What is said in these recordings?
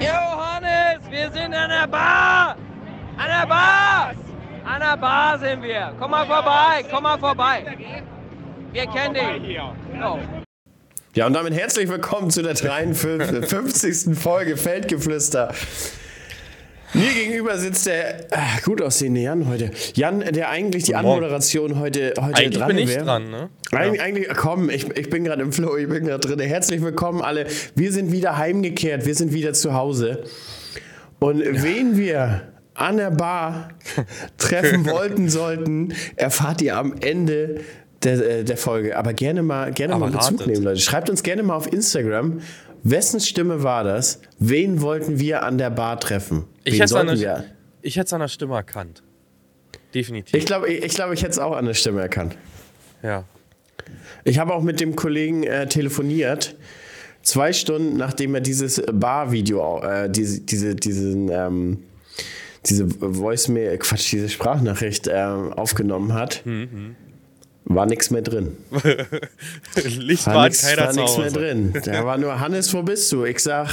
Johannes, wir sind an der Bar! An der Bar! An der Bar sind wir. Komm mal vorbei, komm mal vorbei. Wir kennen dich. Oh. Ja, und damit herzlich willkommen zu der 53. Folge Feldgeflüster. Mir gegenüber sitzt der ah, gut aussehende Jan heute. Jan, der eigentlich die Anmoderation heute, heute Eigentlich dran bin ich wäre. dran, ne? Eig eigentlich, komm, ich, ich bin gerade im Flow, ich bin gerade drin. Herzlich willkommen alle. Wir sind wieder heimgekehrt, wir sind wieder zu Hause. Und wen wir an der Bar treffen wollten, sollten, erfahrt ihr am Ende der, äh, der Folge. Aber gerne mal, gerne Aber mal Bezug ratet. nehmen, Leute. Schreibt uns gerne mal auf Instagram, wessen Stimme war das? Wen wollten wir an der Bar treffen? Ich Wen hätte es an, der- ich an Stimme erkannt. Definitiv. Ich glaube, ich, ich, glaub, ich hätte es auch an der Stimme erkannt. ja. Ich habe auch mit dem Kollegen äh, telefoniert. Zwei Stunden nachdem er dieses Bar-Video, äh, diese, diese, diesen, ähm, diese Voicemail, Quatsch, diese Sprachnachricht ähm, aufgenommen hat, war nichts mehr drin. Licht War war, nix- keiner war nichts mehr drin. Da war nur, Hannes, wo bist du? Ich sag,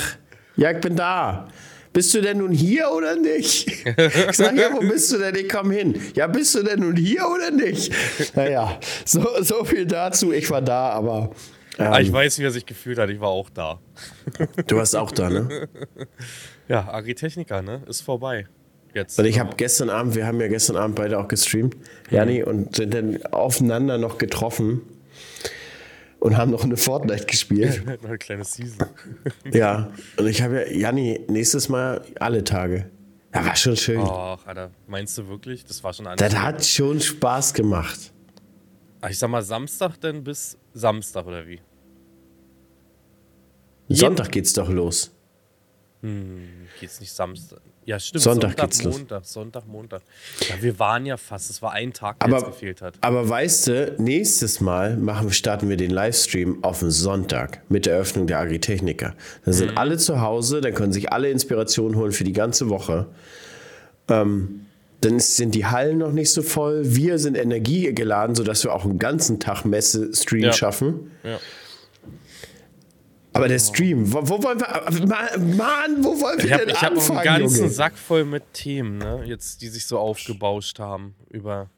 ja, ich bin da. Bist du denn nun hier oder nicht? Ich sag, ja, wo bist du denn? Ich komm hin. Ja, bist du denn nun hier oder nicht? Naja, so, so viel dazu. Ich war da, aber Ah, ich ähm, weiß, wie er sich gefühlt hat. Ich war auch da. du warst auch da, ne? Ja, Agritechniker, ne? Ist vorbei. Jetzt. Und ich habe gestern Abend, wir haben ja gestern Abend beide auch gestreamt, Jani, und sind dann aufeinander noch getroffen und haben noch eine Fortnite gespielt. noch eine kleine Season. ja, und ich habe ja, Jani, nächstes Mal alle Tage. Ja, war schon schön. Ach, Alter. Meinst du wirklich? Das war schon anders. Das hat schon Spaß gemacht. Ah, Ich sag mal, Samstag denn bis Samstag oder wie? Sonntag geht's doch los. Geht's nicht Samstag? Ja, stimmt. Sonntag geht's los. Montag, Sonntag, Montag. Ja, wir waren ja fast. Es war ein Tag, der Aber, jetzt gefehlt hat. aber weißt du, nächstes Mal machen, starten wir den Livestream auf den Sonntag mit der Eröffnung der Agritechniker. Dann sind Mhm. alle zu Hause, dann können sich alle Inspirationen holen für die ganze Woche. Ähm, dann sind die Hallen noch nicht so voll. Wir sind energiegeladen, sodass wir auch einen ganzen Tag Messe-Stream Ja. schaffen. Ja. Aber der Stream, wo, wo wollen wir, Mann, wo wollen wir Ich habe denn ich hab auch anfangen, einen ganzen Junge? Sack voll mit Themen, ne? Jetzt, die sich so aufgebauscht haben über,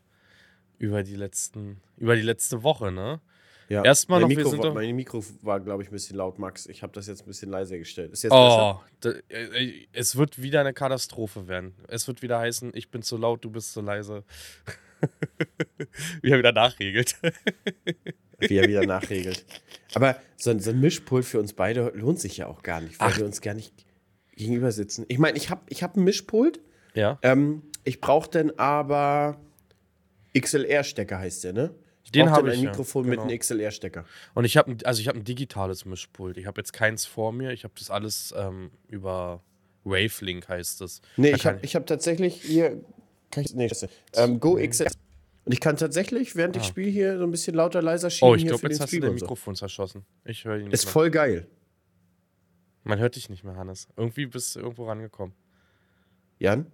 über, die, letzten, über die letzte Woche, ne? Ja. Erstmal mein noch, wir Mikro, sind war, mein Mikro war, glaube ich, ein bisschen laut, Max. Ich habe das jetzt ein bisschen leiser gestellt. Ist jetzt besser? Oh, da, äh, es wird wieder eine Katastrophe werden. Es wird wieder heißen, ich bin zu laut, du bist zu leise. Wie er wieder nachregelt. wie er wieder nachregelt. Aber so, ein- so ein Mischpult für uns beide lohnt sich ja auch gar nicht, weil Ach. wir uns gar nicht gegenüber sitzen. Ich meine, ich habe ich hab ein Mischpult. Ja. Ähm, ich brauche dann aber XLR-Stecker, heißt der, ne? Ich Den hab dann ich, ein ja. Mikrofon Genau. mit einem XLR-Stecker. Und ich habe also ich habe ein digitales Mischpult. Ich habe jetzt keins vor mir. Ich habe das alles ähm, über Wavelink heißt es. Nee, Da ich habe ich hab tatsächlich hier. Kann ich, nee, das ähm, Go XLR. Und ich kann tatsächlich, während ich spiele, hier so ein bisschen lauter, leiser schieben. Oh, ich glaube, jetzt den hast du Stream dein und so. Mikrofon zerschossen. Ich höre ihn nicht Ist mehr. voll geil. Man hört dich nicht mehr, Hannes. Irgendwie bist du irgendwo rangekommen. Jan?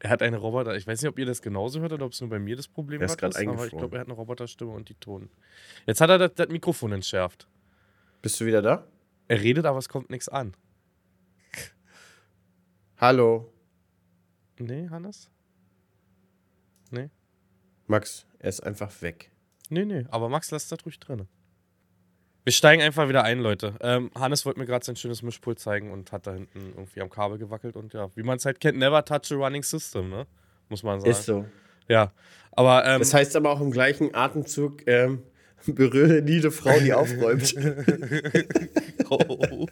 Er hat eine Roboter. Ich weiß nicht, ob ihr das genauso hört oder ob es nur bei mir das Problem Er ist war. grad aber ich glaube, er hat eine Roboterstimme und die Ton. Jetzt hat er das, das Mikrofon entschärft. Bist du wieder da? Er redet, aber es kommt nichts an. Hallo. Nee, Hannes? Nee? Max, er ist einfach weg. Nee, nee. Aber Max, lass das ruhig drin. Wir steigen einfach wieder ein, Leute. Ähm, Hannes wollte mir gerade sein schönes Mischpult zeigen und hat da hinten irgendwie am Kabel gewackelt und ja, wie man es halt kennt, never touch a running system, ne? Muss man sagen. Ist so. Ja. Aber ähm, Das heißt aber auch im gleichen Atemzug, ähm, berühre nie eine Frau, die aufräumt. Oh,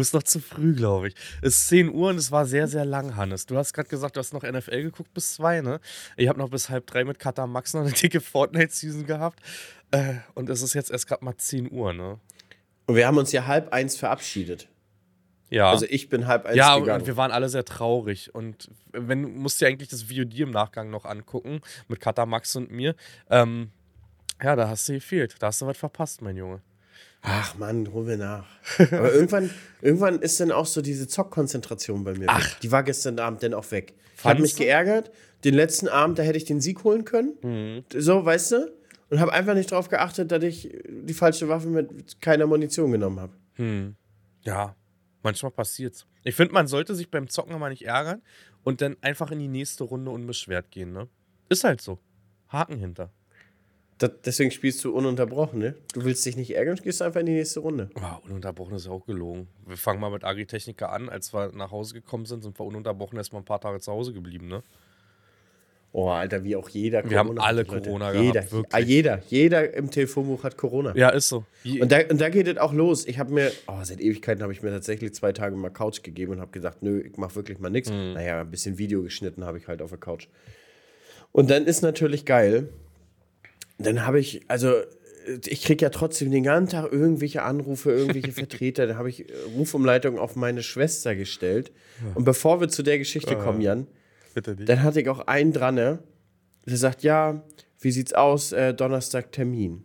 ist noch zu früh, glaube ich. Es ist 10 Uhr und es war sehr, sehr lang, Hannes. Du hast gerade gesagt, du hast noch NFL geguckt bis zwei, ne? Ich habe noch bis halb drei mit Kata Max noch eine dicke Fortnite-Season gehabt. Äh, und es ist jetzt erst gerade mal 10 Uhr, ne? Und wir haben uns ja halb eins verabschiedet. Ja. Also ich bin halb eins ja, und, gegangen. und wir waren alle sehr traurig. Und wenn du musst dir eigentlich das VOD im Nachgang noch angucken, mit Kata Max und mir. Ähm, ja, da hast du gefehlt. Da hast du was verpasst, mein Junge. Ach Mann, hol mir nach. Aber irgendwann, irgendwann ist dann auch so diese Zockkonzentration bei mir. Ach. Weg. Die war gestern Abend dann auch weg. Ich habe Fandst mich du? geärgert. Den letzten Abend, da hätte ich den Sieg holen können. Mhm. So, weißt du? und habe einfach nicht darauf geachtet, dass ich die falsche Waffe mit keiner Munition genommen habe. Hm. Ja, manchmal passiert's. Ich finde, man sollte sich beim Zocken mal nicht ärgern und dann einfach in die nächste Runde unbeschwert gehen, ne? Ist halt so. Haken hinter. Das, deswegen spielst du ununterbrochen, ne? Du willst dich nicht ärgern, gehst einfach in die nächste Runde. Oh, ununterbrochen ist ja auch gelogen. Wir fangen mal mit Agritechniker an. Als wir nach Hause gekommen sind, sind wir ununterbrochen erstmal ein paar Tage zu Hause geblieben, ne? Oh, Alter, wie auch jeder Wir haben alle hat, Leute. Corona jeder, gehabt, wirklich. Ah, jeder, jeder im Telefonbuch hat Corona. Ja, ist so. Und da, und da geht es auch los. Ich habe mir, oh, seit Ewigkeiten habe ich mir tatsächlich zwei Tage mal Couch gegeben und habe gesagt, nö, ich mache wirklich mal nichts. Mhm. Naja, ein bisschen Video geschnitten habe ich halt auf der Couch. Und dann ist natürlich geil. Dann habe ich, also ich kriege ja trotzdem den ganzen Tag irgendwelche Anrufe, irgendwelche Vertreter. Da habe ich äh, Rufumleitung auf meine Schwester gestellt. Und bevor wir zu der Geschichte kommen, Jan, dann hatte ich auch einen dran, ne? Der sagt, ja, wie sieht's aus? Äh, Donnerstag Termin.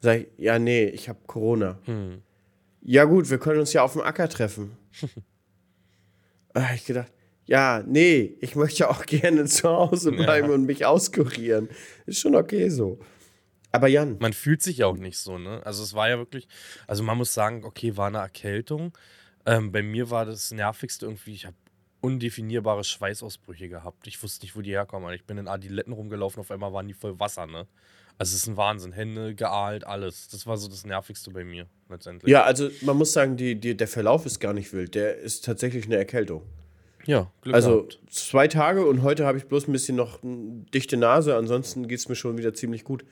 Sag ich, ja, nee, ich habe Corona. Ja, gut, wir können uns ja auf dem Acker treffen. da hab ich gedacht, ja, nee, ich möchte auch gerne zu Hause bleiben und mich auskurieren. Ist schon okay so. Aber Jan, Man fühlt sich ja auch nicht so, ne? Also es war ja wirklich, also man muss sagen, okay, war eine Erkältung. Ähm, bei mir war das Nervigste irgendwie, ich habe undefinierbare Schweißausbrüche gehabt. Ich wusste nicht, wo die herkommen. Ich bin in Adiletten rumgelaufen, auf einmal waren die voll Wasser, ne? Also es ist ein Wahnsinn. Hände geahlt, alles. Das war so das Nervigste bei mir, letztendlich. ja, also man muss sagen, die, die, der Verlauf ist gar nicht wild. Der ist tatsächlich eine Erkältung. Ja, Glück Also gehabt. zwei Tage und heute habe ich bloß ein bisschen noch eine dichte Nase, ansonsten geht es mir schon wieder ziemlich gut.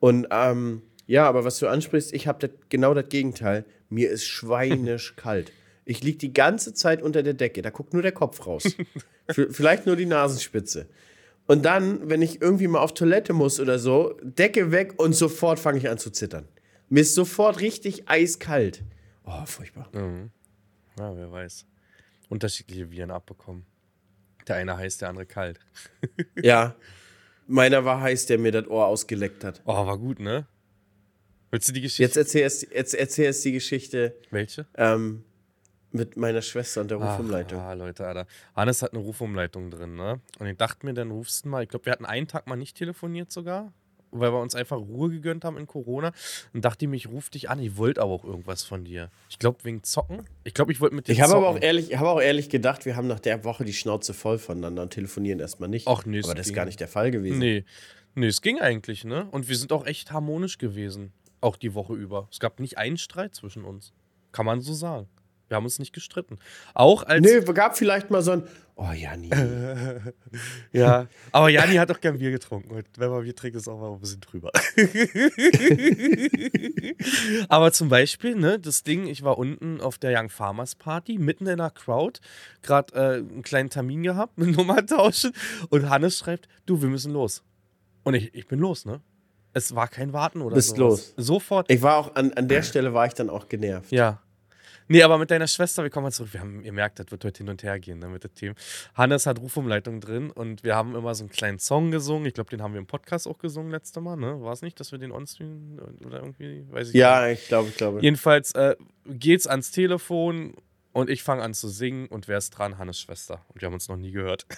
Und ähm, ja, aber was du ansprichst, ich habe genau das Gegenteil. Mir ist schweinisch kalt. Ich liege die ganze Zeit unter der Decke, da guckt nur der Kopf raus. Vielleicht nur die Nasenspitze. Und dann, wenn ich irgendwie mal auf Toilette muss oder so, Decke weg und sofort fange ich an zu zittern. Mir ist sofort richtig eiskalt. Oh, furchtbar. Ja, wer weiß. Unterschiedliche Viren abbekommen. Der eine heiß, der andere kalt. Ja. Meiner war heiß, der mir das Ohr ausgeleckt hat. Oh, war gut, ne? Willst du die Geschichte? Jetzt erzähl erst, jetzt erzähl erst die Geschichte Welche? ähm, mit meiner Schwester und der Rufumleitung. Ah, Leute, Alter. Hannes hat eine Rufumleitung drin, ne? Und ich dachte mir, dann rufst du mal. Ich glaube, wir hatten einen Tag mal nicht telefoniert sogar, weil wir uns einfach Ruhe gegönnt haben in Corona. Und dachte ich mir, ich ruf dich an. Ich wollte aber auch irgendwas von dir. Ich glaube, wegen Zocken. Ich glaube, ich wollte mit dir Ich habe zocken. aber auch ehrlich, ich habe auch ehrlich gedacht, wir haben nach der Woche die Schnauze voll voneinander und telefonieren erstmal nicht. Ach, nee, aber das ist gar nicht der Fall gewesen. Nee. Nee, es ging eigentlich, ne? Und wir sind auch echt harmonisch gewesen. Auch die Woche über. Es gab nicht einen Streit zwischen uns. Kann man so sagen. Wir haben uns nicht gestritten. Auch als. Nee, gab vielleicht mal so ein, oh ja, nie. Ja. Aber Jani hat doch gern Bier getrunken. Und wenn man Bier trinkt, ist auch mal ein bisschen drüber. Aber zum Beispiel, ne, das Ding, ich war unten auf der Young Farmers Party, mitten in der Crowd, gerade äh, einen kleinen Termin gehabt, mit Nummer tauschen. Und Hannes schreibt, du, wir müssen los. Und ich, ich bin los, ne? Es war kein Warten oder Bist sowas. los. Sofort. Ich war auch, an, an der Stelle war ich dann auch genervt. Ja. Nee, aber mit deiner Schwester, wir kommen mal zurück. Wir haben, ihr merkt, das wird heute hin und her gehen ne, mit dem Team. Hannes hat Rufumleitung drin und wir haben immer so einen kleinen Song gesungen. Ich glaube, den haben wir im Podcast auch gesungen letztes Mal, ne? War es nicht, dass wir den onstream oder irgendwie, weiß ich Ja, ich glaube, ich glaube. Jedenfalls äh, geht's ans Telefon und ich fange an zu singen und wer ist dran? Hannes Schwester. Und wir haben uns noch nie gehört.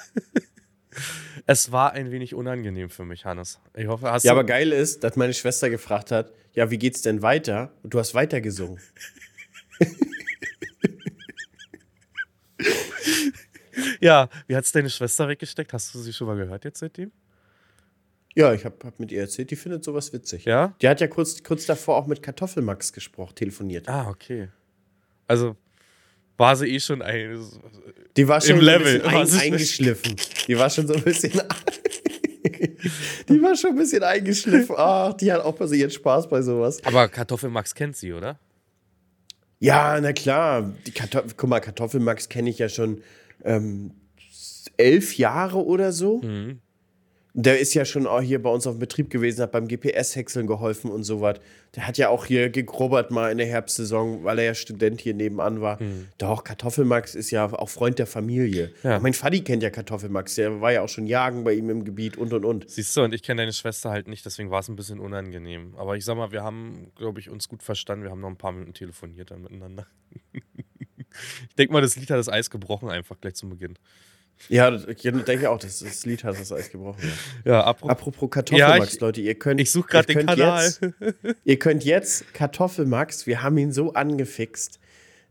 es war ein wenig unangenehm für mich, Hannes. Ich hoffe, hast Ja, aber geil ist, dass meine Schwester gefragt hat, ja, wie geht's denn weiter? Und du hast weitergesungen. Ja, wie hat's deine Schwester weggesteckt? Hast du sie schon mal gehört jetzt seitdem? Ja, ich habe hab mit ihr erzählt, die findet sowas witzig. Ja? Die hat ja kurz, kurz davor auch mit Kartoffelmax gesprochen, telefoniert. Ah, okay. Also war sie eh schon ein. Die war schon Im so ein Level. bisschen ein, ist- eingeschliffen. Die war schon so ein bisschen. die war schon ein bisschen eingeschliffen. Ach, die hat auch bei ihren Spaß bei sowas. Aber Kartoffelmax kennt sie, oder? Ja, na klar. Die Kartoffel, guck mal, Kartoffelmax kenne ich ja schon ähm, elf Jahre oder so. Mhm. Der ist ja schon auch hier bei uns auf dem Betrieb gewesen, hat beim GPS-Häckseln geholfen und so was. Der hat ja auch hier gegrubbert mal in der Herbstsaison, weil er ja Student hier nebenan war. Doch, Kartoffelmax ist ja auch Freund der Familie. Mhm. Ja. Mein Vati kennt ja Kartoffelmax, der war ja auch schon jagen bei ihm im Gebiet und und und. Siehst du, und ich kenne deine Schwester halt nicht, deswegen war es ein bisschen unangenehm. Aber ich sag mal, wir haben, glaube ich, uns gut verstanden. Wir haben noch ein paar Minuten telefoniert dann miteinander. ich denke mal, das Lied hat das Eis gebrochen, einfach gleich zum Beginn. Ja, ich denke auch, das, das Lied hat das Eis gebrochen. Ja. Ja, apropos. Apropos Kartoffelmax, Ja, Leute, ihr könnt. Ich suche gerade den Kanal. Jetzt, ihr könnt jetzt Kartoffelmax, wir haben ihn so angefixt.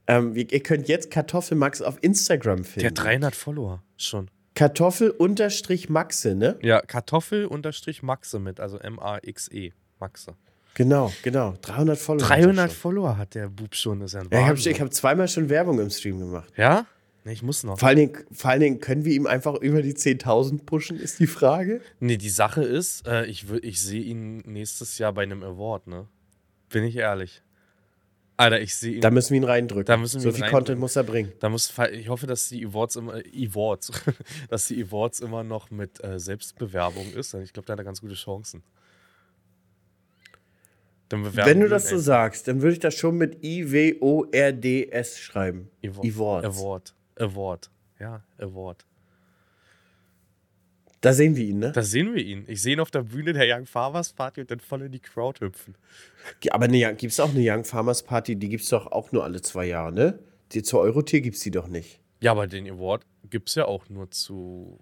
Ähm, ihr könnt jetzt Kartoffelmax auf Instagram Der finden. hat 300 Follower schon. Kartoffel-Maxe, ne? Ja, Kartoffel unterstrich Maxe mit, also M-A-X-E. Maxe. Genau, genau. 300 Follower. hat er 300 schon. Follower hat der Bub schon, ist ja ein Ja, ich habe hab zweimal schon Werbung im Stream gemacht. Ja? Nee, ich muss noch. Vor allen, Dingen, vor allen Dingen, können wir ihm einfach über die 10.000 pushen, ist die Frage. Nee, die Sache ist, äh, ich, ich sehe ihn nächstes Jahr bei einem Award, ne? Bin ich ehrlich. Alter, ich sehe ihn. Da müssen wir ihn reindrücken. Da müssen wir so ihn viel reindrücken. Content muss er bringen. Da muss, ich hoffe, dass die Awards immer, Awards, dass die Awards immer noch mit äh, Selbstbewerbung ist. Ich glaube, da hat er ganz gute Chancen. Wenn du das so sagst, dann würde ich das schon mit I-W-O-R-D-S schreiben. Award. Award. Award. Ja, Award. Da sehen wir ihn, ne? Da sehen wir ihn. Ich sehe ihn auf der Bühne der Young Farmers Party und dann voll in die Crowd hüpfen. Aber ne, gibt es auch eine Young Farmers Party, die gibt es doch auch nur alle zwei Jahre, ne? Die zur Eurotier gibt es die doch nicht. Ja, aber den Award gibt es ja auch nur zu,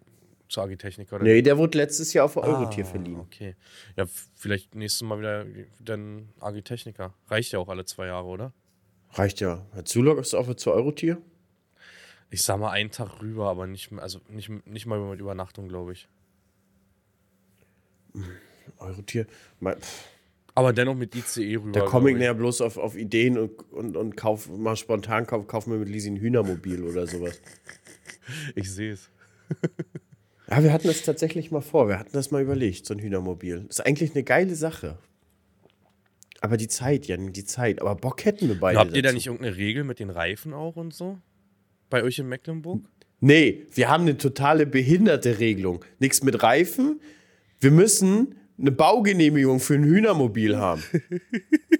zu Agitechnica. Oder Nee, der wurde letztes Jahr auf der Ah, Eurotier verliehen. Okay. Ja, vielleicht nächstes Mal wieder dann Agitechnica. Reicht ja auch alle zwei Jahre, oder? Reicht ja. Zulog ist auch zur Eurotier? Ich sag mal einen Tag rüber, aber nicht, also nicht, nicht mal mit Übernachtung, glaube ich. Eurotier. Mein, pff, Aber dennoch mit ICE rüber. da komme ich ich. näher bloß auf, auf Ideen und, und, und kauf mal spontan kauf, kauf mir mit Lisi ein Hühnermobil oder sowas. Ich sehe es. Ja, wir hatten das tatsächlich mal vor. Wir hatten das mal überlegt, so ein Hühnermobil. Ist eigentlich eine geile Sache. Aber die Zeit, Jan, die Zeit. Aber Bock hätten wir beide. Habt ihr da dazu. nicht irgendeine Regel mit den Reifen auch und so? Bei euch in Mecklenburg? Nee, wir haben eine totale behinderte Regelung. Nichts mit Reifen. Wir müssen eine Baugenehmigung für ein Hühnermobil haben.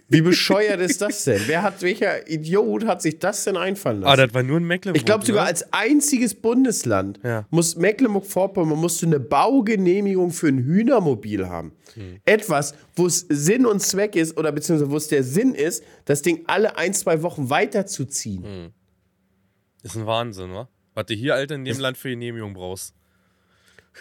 Wie bescheuert ist das denn? Wer hat, welcher Idiot hat sich das denn einfallen Ah, lassen? das war nur in Mecklenburg. ich glaube sogar ne? als einziges Bundesland Ja. muss Mecklenburg-Vorpommern musst du eine Baugenehmigung für ein Hühnermobil haben. Hm. Etwas, wo es Sinn und Zweck ist oder beziehungsweise wo es der Sinn ist, das Ding alle ein, zwei Wochen weiterzuziehen. Hm. Ist ein Wahnsinn, wa? Was du hier, Alter, in dem Land für Genehmigung brauchst.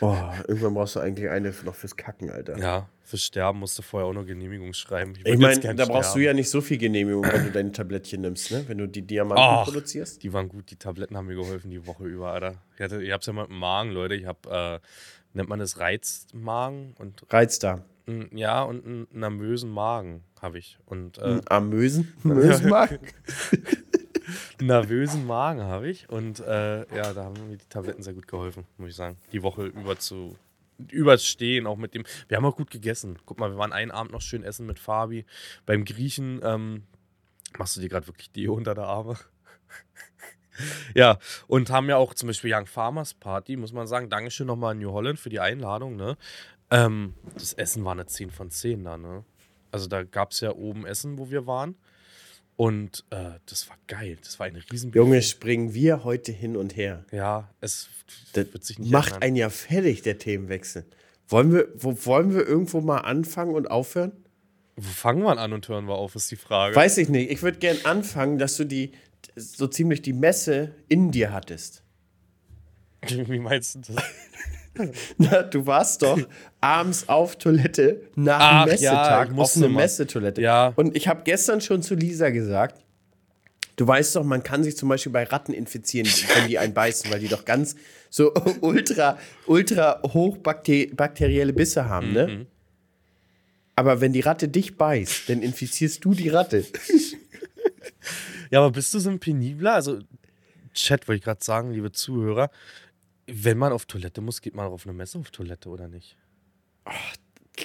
Boah, irgendwann brauchst du eigentlich eine noch fürs Kacken, Alter. Ja, fürs Sterben musst du vorher auch noch Genehmigung schreiben. Ich jetzt meine, da brauchst du sterben. ja nicht so viel Genehmigung, wenn du deine Tablettchen nimmst, ne? Wenn du die Diamanten Ach. produzierst. Die waren gut, die Tabletten haben mir geholfen die Woche über, Alter. Ich, hatte, ich hab's ja mal mit dem Magen, Leute. Ich hab, äh, nennt man das Reizmagen und Reizdarm. ja, und einen nervösen Magen habe ich. Und äh, Amösen. Mösenmark. nervösen Magen habe ich. Und äh, ja, da haben mir die Tabletten sehr gut geholfen, muss ich sagen. Die Woche über zu überstehen, auch mit dem. Wir haben auch gut gegessen. Guck mal, wir waren einen Abend noch schön essen mit Fabi. Beim Griechen ähm, machst du dir gerade wirklich die unter der Arme. ja, und haben ja auch zum Beispiel Young Farmers Party, muss man sagen. Dankeschön nochmal an New Holland für die Einladung, ne? Ähm, das Essen war eine 10 von 10 da, ne? Also da gab es ja oben Essen, wo wir waren. Und äh, das war geil. Das war ein riesen Junge, springen wir heute hin und her. Ja, es Das wird sich nicht macht ändern. einen ja fertig, der Themenwechsel. Wollen wir, wo, wollen wir irgendwo mal anfangen und aufhören? Wo fangen wir an und hören wir auf, ist die Frage. Weiß ich nicht. Ich würde gern anfangen, dass du die so ziemlich die Messe in dir hattest. Wie meinst du das? Na, du warst doch abends auf Toilette nach Ach, dem ja, Messetag ich auf musste eine mal. Messetoilette. Ja. Und ich habe gestern schon zu Lisa gesagt, du weißt doch, man kann sich zum Beispiel bei Ratten infizieren, wenn die einen beißen, weil die doch ganz so ultra, ultra hochbakterielle Bisse haben, Mhm. ne? Aber wenn die Ratte dich beißt, dann infizierst du die Ratte. Ja, aber bist du so ein penibler? Also, Chat wollte ich gerade sagen, liebe Zuhörer. Wenn man auf Toilette muss, geht man auch auf eine Messe auf Toilette oder nicht?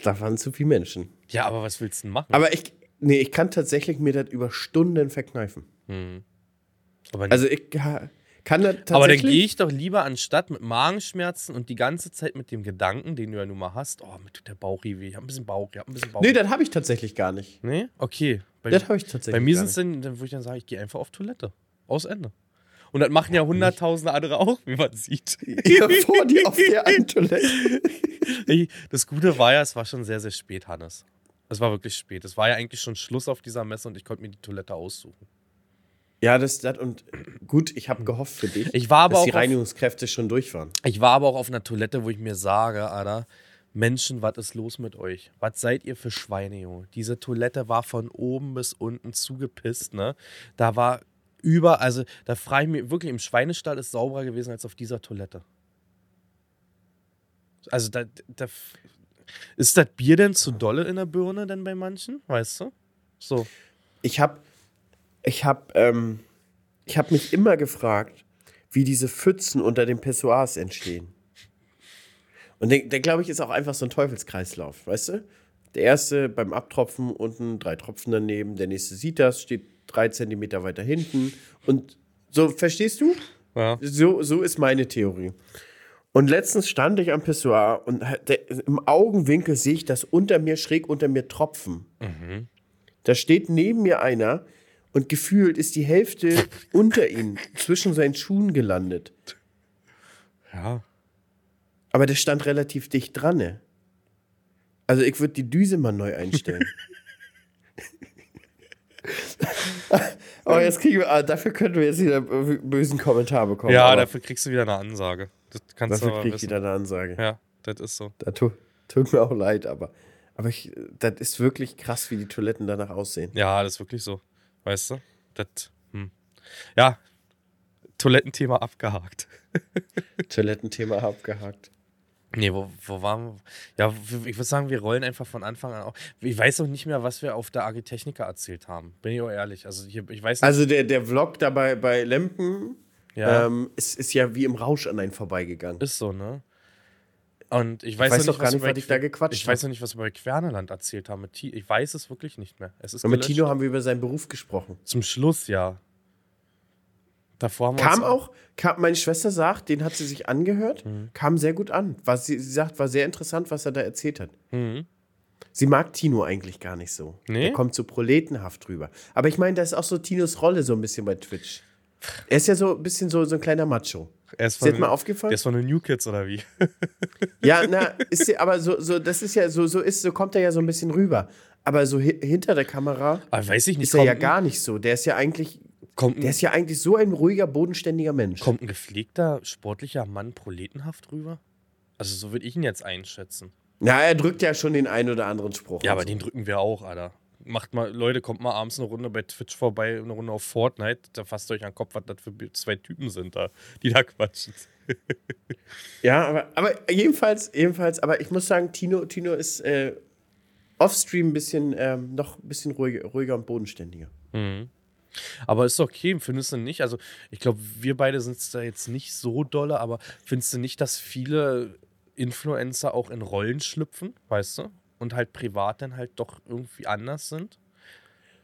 Da waren zu viele Menschen. Ja, aber was willst du denn machen? Aber ich, nee, ich kann tatsächlich mir das über Stunden verkneifen. aber, Also ich kann das tatsächlich. aber dann gehe ich doch lieber anstatt mit Magenschmerzen und die ganze Zeit mit dem Gedanken, den du ja nun mal hast, oh, mir tut der Bauch weh, ich habe ein bisschen Bauch, ich habe ein bisschen Bauch. Nee, das habe ich tatsächlich gar nicht. nee? Okay. Bei, Das habe ich tatsächlich bei mir sind es dann, würde ich dann sagen, ich gehe einfach auf Toilette. Aus Ende. Und das machen ja hunderttausende andere auch, wie man sieht. Ja, vor dir auf der einen Toilette. Das Gute war ja, es war schon sehr, sehr spät, Hannes. Es war wirklich spät. Es war ja eigentlich schon Schluss auf dieser Messe und ich konnte mir die Toilette aussuchen. Ja, das, das und gut, ich habe gehofft für dich, Ich war aber dass auch die auf- Reinigungskräfte schon durch waren. Ich war aber auch auf einer Toilette, wo ich mir sage, Alter, Menschen, was ist los mit euch? Was seid ihr für Schweine, Junge? Diese Toilette war von oben bis unten zugepisst, ne? Da war über, also da frage ich mich wirklich, im Schweinestall ist sauberer gewesen als auf dieser Toilette. Also da, da ist das Bier denn zu dolle in der Birne denn bei manchen, weißt du? So. Ich habe ich hab, ähm, hab mich immer gefragt, wie diese Pfützen unter den Pessoirs entstehen. Und der, der glaube ich, ist auch einfach so ein Teufelskreislauf, weißt du? Der erste beim Abtropfen unten, drei Tropfen daneben, der nächste sieht das, steht drei Zentimeter weiter hinten. Und so, verstehst du? Ja. So, so ist meine Theorie. Und letztens stand ich am Pissoir und im Augenwinkel sehe ich, dass unter mir, schräg unter mir Tropfen. Da steht neben mir einer und gefühlt ist die Hälfte unter ihm, zwischen seinen Schuhen gelandet. Ja. Aber der stand relativ dicht dran. Ne? Also ich würde die Düse mal neu einstellen. Aber jetzt kriegen wir, ah, dafür könnten wir jetzt wieder einen bösen Kommentar bekommen. Ja, dafür kriegst du wieder eine Ansage. Das kannst du dafür krieg ich wieder eine Ansage. Ja, das ist so. Da tu, tut mir auch leid, aber, aber ich, das ist wirklich krass, wie die Toiletten danach aussehen. Ja, das ist wirklich so. Weißt du? Das, hm. Ja, Toilettenthema abgehakt. Toilettenthema abgehakt. Nee, wo, wo waren wir? Ja, ich würde sagen, wir rollen einfach von Anfang an auf. Ich weiß auch nicht mehr, was wir auf der Agitechnica erzählt haben. Bin ich auch ehrlich. Also, hier, ich weiß nicht. Also der, der Vlog da bei, Lempen ja, ähm, ist, ist ja wie im Rausch an einen vorbeigegangen. ist so, ne? Und ich weiß, weiß noch doch gar nicht, was ich da gequatscht Ich weiß noch nicht, was wir bei Querneland erzählt haben. Ich weiß es wirklich nicht mehr. Es ist Und mit. Tino haben wir über seinen Beruf gesprochen. Zum Schluss, ja. Davor haben Kam auch, kam, meine Schwester sagt, den hat sie sich angehört, Mhm. kam sehr gut an. Was sie, sie sagt, war sehr interessant, was er da erzählt hat. Mhm. Sie mag Tino eigentlich gar nicht so. Nee? Er kommt so proletenhaft rüber. Aber ich meine, das ist auch so Tinos Rolle so ein bisschen bei Twitch. Er ist ja so ein bisschen so, so ein kleiner Macho. Er ist Ist dir von, das mal aufgefallen? Der ist von den New Kids oder wie? Ja, na, ist ja, aber so, so, das ist ja, so, so ist, so kommt er ja so ein bisschen rüber. Aber so hi hinter der Kamera Aber weiß ich nicht. ist er ja gar nicht so. Der ist ja eigentlich, Kommt, der ist ja eigentlich so ein ruhiger, bodenständiger Mensch. kommt ein gepflegter, sportlicher Mann proletenhaft rüber? Also, so würde ich ihn jetzt einschätzen. Na, er drückt ja schon den einen oder anderen Spruch. Ja, aber so. den drücken wir auch, Alter. Macht mal, Leute, kommt mal abends eine Runde bei Twitch vorbei, eine Runde auf Fortnite. Da fasst euch an den Kopf, was das für zwei Typen sind da, die da quatschen. Ja, aber, aber jedenfalls, jedenfalls, aber ich muss sagen, Tino, Tino ist äh, offstream ein bisschen, ähm, noch ein bisschen ruhiger, ruhiger und bodenständiger. Aber ist okay, findest du nicht? Also, ich glaube, wir beide sind da jetzt nicht so dolle, aber findest du nicht, dass viele Influencer auch in Rollen schlüpfen, weißt du? Und halt privat dann halt doch irgendwie anders sind?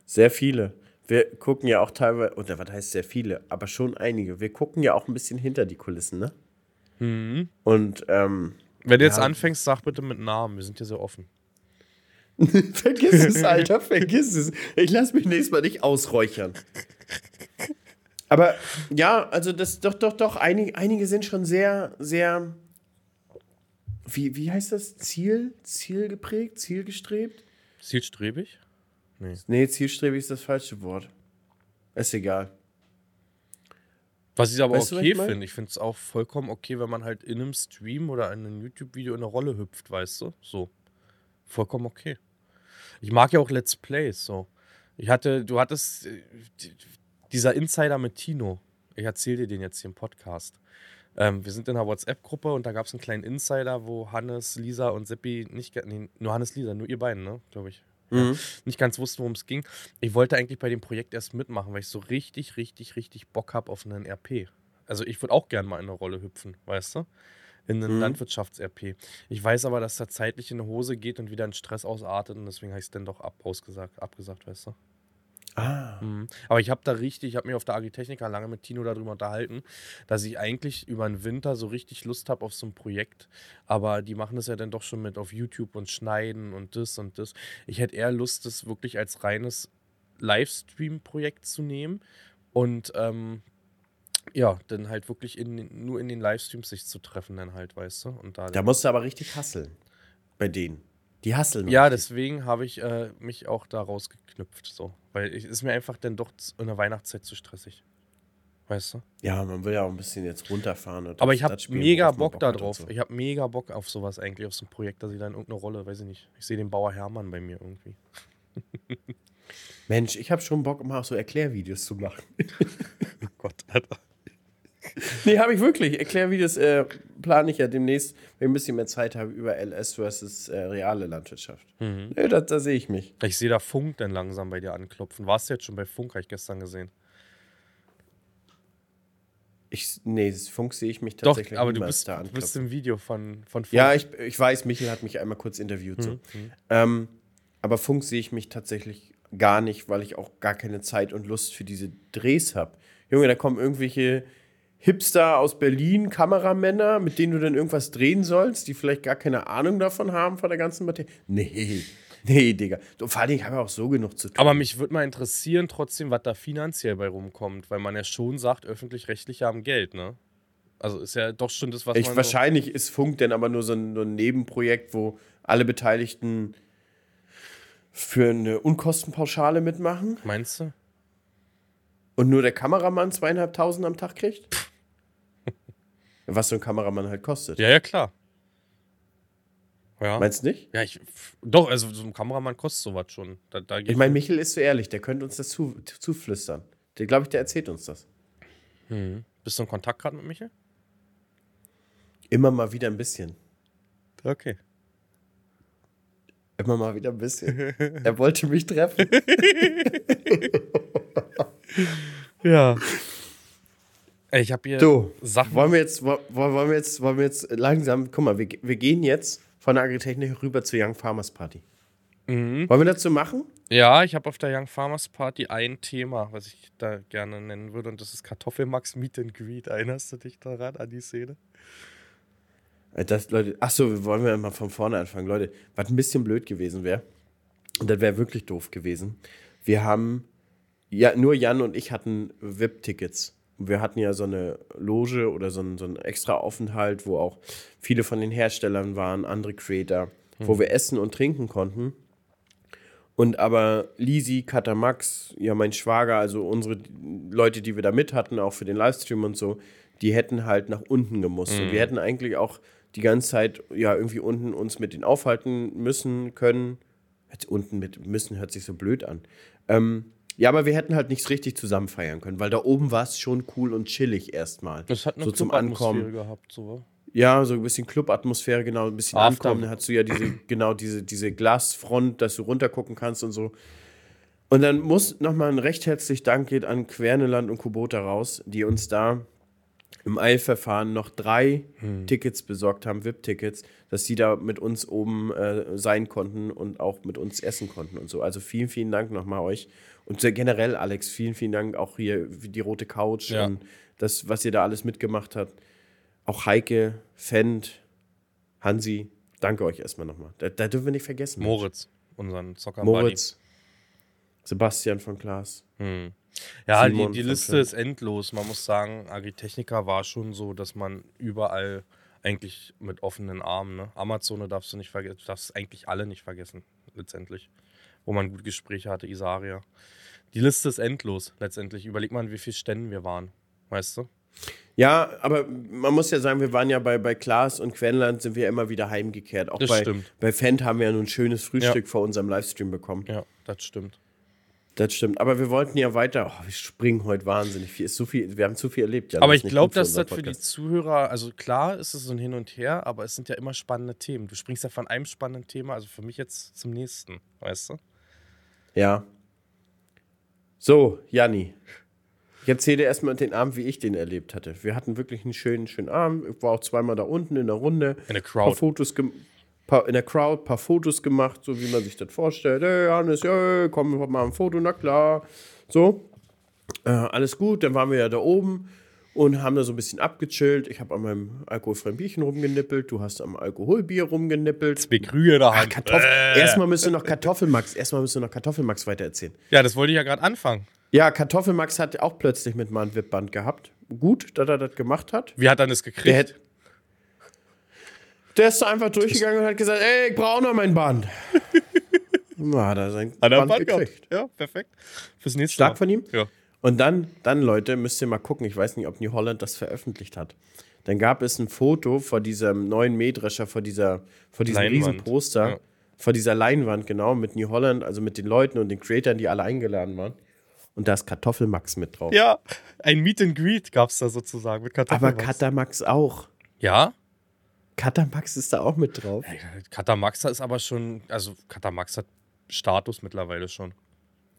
Sehr viele. Wir gucken ja auch teilweise, oder was heißt sehr viele, aber schon einige. Wir gucken ja auch ein bisschen hinter die Kulissen, ne? Mhm. Und ähm, Wenn du jetzt Ja. anfängst, sag bitte mit Namen, wir sind hier sehr offen. vergiss es, Alter, vergiss es. Ich lass mich nächstes Mal nicht ausräuchern. Aber ja, also das doch, doch, doch, einige, einige sind schon sehr, sehr, wie, wie heißt das? Ziel, zielgeprägt, zielgestrebt? Zielstrebig? Nee, zielstrebig ist das falsche Wort. Ist egal. Was ich aber Weißt okay ich mein? finde. Ich finde es auch vollkommen okay, wenn man halt in einem Stream oder in einem YouTube-Video in eine Rolle hüpft, weißt du? So. Vollkommen okay. Ich mag ja auch Let's Plays, so. Ich hatte, du hattest äh, die- dieser Insider mit Tino. Ich erzähle dir den jetzt hier im Podcast. Ähm, wir sind in einer WhatsApp-Gruppe und da gab es einen kleinen Insider, wo Hannes, Lisa und Seppi nicht, ga- nee, nur Hannes, Lisa, nur ihr beiden, ne, glaube ich. Ja, nicht ganz wussten, worum es ging. Ich wollte eigentlich bei dem Projekt erst mitmachen, weil ich so richtig, richtig, richtig Bock habe auf einen RP. Also ich würde auch gerne mal in eine Rolle hüpfen, weißt du? In einen Mhm. Landwirtschafts-RP. Ich weiß aber, dass da zeitlich in eine Hose geht und wieder in Stress ausartet und deswegen habe ich es dann doch ab, ausgesagt, abgesagt, weißt du? Ah. Mhm. Aber ich habe da richtig, ich habe mich auf der Agitechnica lange mit Tino darüber unterhalten, dass ich eigentlich über den Winter so richtig Lust habe auf so ein Projekt. Aber die machen das ja dann doch schon mit auf YouTube und schneiden und das und das. Ich hätte eher Lust, das wirklich als reines Livestream-Projekt zu nehmen und ähm, ja, dann halt wirklich in, nur in den Livestreams sich zu treffen, dann halt, weißt du? Und da, Da musst du aber richtig hasseln. Bei denen. Die hasseln. Ja, richtig. deswegen habe ich äh, mich auch da rausgeknüpft. So. Weil ich, ist mir einfach dann doch in der Weihnachtszeit zu stressig. Weißt du? Ja, man will ja auch ein bisschen jetzt runterfahren. Aber ich habe mega Bock da hat und drauf. so. Ich habe mega Bock auf sowas eigentlich, auf so ein Projekt, dass ich da in irgendeine Rolle, weiß ich nicht. Ich sehe den Bauer Hermann bei mir irgendwie. Mensch, ich habe schon Bock, mal so Erklärvideos zu machen. Oh Gott, Alter. nee, habe ich wirklich. Erklärvideos äh, plane ich ja demnächst, wenn ich ein bisschen mehr Zeit habe, über LS versus äh, reale Landwirtschaft. Mhm. Nee, da, da sehe ich mich. Ich sehe da Funk dann langsam bei dir anklopfen. Warst du jetzt schon bei Funk, habe ich gestern gesehen. Ich, nee, das Funk sehe ich mich Doch, tatsächlich aber du bist, da du bist anklopfen. im Video von, von Funk. Ja, ich, ich weiß, Michael hat mich einmal kurz interviewt. So. Mhm. Ähm, aber Funk sehe ich mich tatsächlich gar nicht, weil ich auch gar keine Zeit und Lust für diese Drehs habe. Junge, da kommen irgendwelche Hipster aus Berlin, Kameramänner, mit denen du dann irgendwas drehen sollst, die vielleicht gar keine Ahnung davon haben von der ganzen Materie. Nee, nee, Digga. Vor allem, ich habe ja auch so genug zu tun. Aber mich würde mal interessieren, trotzdem, was da finanziell bei rumkommt, weil man ja schon sagt, öffentlich-rechtliche haben Geld, ne? Also ist ja doch schon das, was ich, man. wahrscheinlich ist Funk denn aber nur so ein, nur ein Nebenprojekt, wo alle Beteiligten für eine Unkostenpauschale mitmachen. So, meinst du? Und nur der Kameramann zweieinhalbtausend am Tag kriegt? Was so ein Kameramann halt kostet. Ja, ja, klar. Ja. Meinst du nicht? ja, ich. Doch, also so ein Kameramann kostet sowas schon. Da, da Ich meine, Michel ist so ehrlich, der könnte uns das zu, zuflüstern. Der glaube ich, der erzählt uns das. hm. Bist du in Kontakt gerade mit Michael? Immer mal wieder ein bisschen. Okay. Immer mal wieder ein bisschen. er wollte mich treffen. Ja. Ich habe hier Du, Sachen. wollen wir jetzt, wo- wollen wir jetzt, wollen wir jetzt langsam, guck mal, wir, wir gehen jetzt von der Agritechnik rüber zur Young Farmers Party. Mhm. Wollen wir dazu machen? Ja, ich habe auf der Young Farmers Party ein Thema, was ich da gerne nennen würde, und das ist Kartoffelmax Meet and Greet. Erinnerst du dich daran, an die Szene? Äh, Das, Leute, achso, wollen wir mal von vorne anfangen. Leute, was ein bisschen blöd gewesen wäre, und das wäre wirklich doof gewesen. Wir haben, ja, nur Jan und ich hatten VIP-Tickets. Wir hatten ja so eine Loge oder so einen, so einen extra Aufenthalt, wo auch viele von den Herstellern waren, andere Creator, wo wir essen und trinken konnten. Und aber Lisi, Katamax, ja, mein Schwager, also unsere Leute, die wir da mit hatten, auch für den Livestream und so, die hätten halt nach unten gemusst. Und wir hätten eigentlich auch die ganze Zeit ja irgendwie unten uns mit denen aufhalten müssen können. Jetzt unten mit müssen hört sich so blöd an. Ähm, ja, aber wir hätten halt nichts richtig zusammen feiern können, weil da oben war es schon cool und chillig erstmal. Das hat eine so zum Ankommen. gehabt, so. Ja, so ein bisschen Club-Atmosphäre, genau, ein bisschen After. ankommen. Dann hast du ja diese, genau, diese, diese Glasfront, dass du runtergucken kannst und so. Und dann muss nochmal ein recht herzlich Dank geht an Querneland und Kubota raus, die uns da im Eilverfahren noch drei Tickets besorgt haben, VIP-Tickets, dass die da mit uns oben äh, sein konnten und auch mit uns essen konnten und so. Also vielen, vielen Dank nochmal euch. Und sehr generell, Alex, vielen, vielen Dank auch hier für die rote Couch Ja. und das, was ihr da alles mitgemacht habt. Auch Heike, Fend, Hansi, danke euch erstmal nochmal. Da, da dürfen wir nicht vergessen. Moritz, unseren zocker Moritz, Sebastian von Klaas. Hm. Ja, Simon die, die Liste ist endlos. Man muss sagen, Agritechnica war schon so, dass man überall eigentlich mit offenen Armen, ne? Amazone darfst du nicht vergessen, darfst eigentlich alle nicht vergessen, letztendlich. Wo man gute Gespräche hatte, Isaria. Die Liste ist endlos, letztendlich. Überleg mal, wie viele Ständen wir waren. Weißt du? Ja, aber man muss ja sagen, wir waren ja bei, bei Klaas und Quenland sind wir immer wieder heimgekehrt. Auch Das bei, stimmt. bei Fend haben wir ja nun ein schönes Frühstück vor unserem Livestream bekommen. Ja, das stimmt. Das stimmt. Aber wir wollten ja weiter. Oh, wir springen heute wahnsinnig viel. Ist so viel. Wir haben zu viel erlebt. Jan. aber ich glaube, dass das für die. Zuhörer, also klar ist es so ein Hin und Her, aber es sind ja immer spannende Themen. Du springst ja von einem spannenden Thema, also für mich jetzt zum nächsten, weißt du? Ja. So, Janni. Ich erzähle dir erstmal den Abend, wie ich den erlebt hatte. Wir hatten wirklich einen schönen, schönen Abend. Ich war auch zweimal da unten in der Runde. In der paar Crowd. Fotos gem- paar, in der Crowd, paar Fotos gemacht, so wie man sich das vorstellt. Hey, Hannes, ja, komm, wir mal ein Foto, na klar. So. Äh, alles gut, dann waren wir ja da oben und haben da so ein bisschen abgechillt. Ich habe an meinem alkoholfreien Bierchen rumgenippelt, du hast am Alkoholbier rumgenippelt. Begrühe in der Hand. Kartoffel Äh. Erstmal müsst ihr noch Kartoffelmax, erstmal müsst ihr noch Kartoffelmax weitererzählen. Ja, das wollte ich ja gerade anfangen. Ja, Kartoffelmax hat auch plötzlich mit mal ein Wippband gehabt. Gut, dass er das gemacht hat. Wie hat er das gekriegt? Der hätte. Der ist da einfach durchgegangen und hat gesagt, ey, ich brauche noch mein Band. Na, hat er sein Band Band gehabt. gekriegt. Ja, perfekt. Fürs nächste Stark Mal. von ihm. Ja. Und dann, dann, Leute, müsst ihr mal gucken. Ich weiß nicht, ob New Holland das veröffentlicht hat. Dann gab es ein Foto vor diesem neuen Mähdrescher, vor, dieser, vor diesem Leinwand. riesen Poster, Ja. vor dieser Leinwand, genau, mit New Holland, also mit den Leuten und den Creatoren, die alle eingeladen waren. Und da ist Kartoffelmax mit drauf. Ja, ein Meet and Greet gab es da sozusagen mit Aber Kartoffelmax. Katamax auch. Ja? Katamax ist da auch mit drauf. Katamax ist aber schon, also Katamax hat Status mittlerweile schon.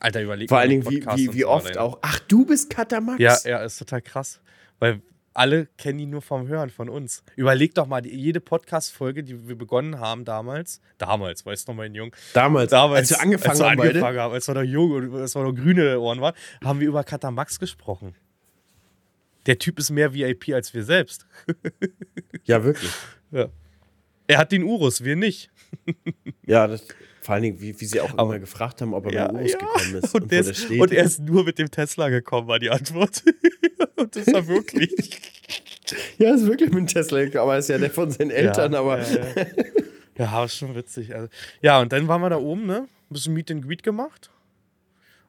Alter, überleg Vor mal allen Dingen, wie, wie, wie oft auch. Ach, du bist Katamax? Ja, ja, ist total krass. Weil alle kennen ihn nur vom Hören von uns. Überleg doch mal, die, jede Podcast-Folge, die wir begonnen haben damals, damals, weißt du noch, mein Jung, Damals, damals, als wir angefangen als wir haben angefangen haben, als wir noch jung und als wir noch grüne Ohren waren, haben wir über Katamax gesprochen. Der Typ ist mehr VIP als wir selbst. Ja, wirklich. Ja. Er hat den Urus, wir nicht. Ja, das, vor allen Dingen, wie, wie sie auch Aber- immer gefragt haben, ob er beim Urus gekommen ist. Und, der der ist, und er ist nur mit dem Tesla gekommen, war die Antwort. und das war wirklich. ja, ist wirklich mit dem Tesla, aber er ist ja der von seinen Eltern, ja, aber. Ja, ja. ja, war schon witzig. Also, ja, und dann waren wir da oben, ne? Ein bisschen Meet and Greet gemacht.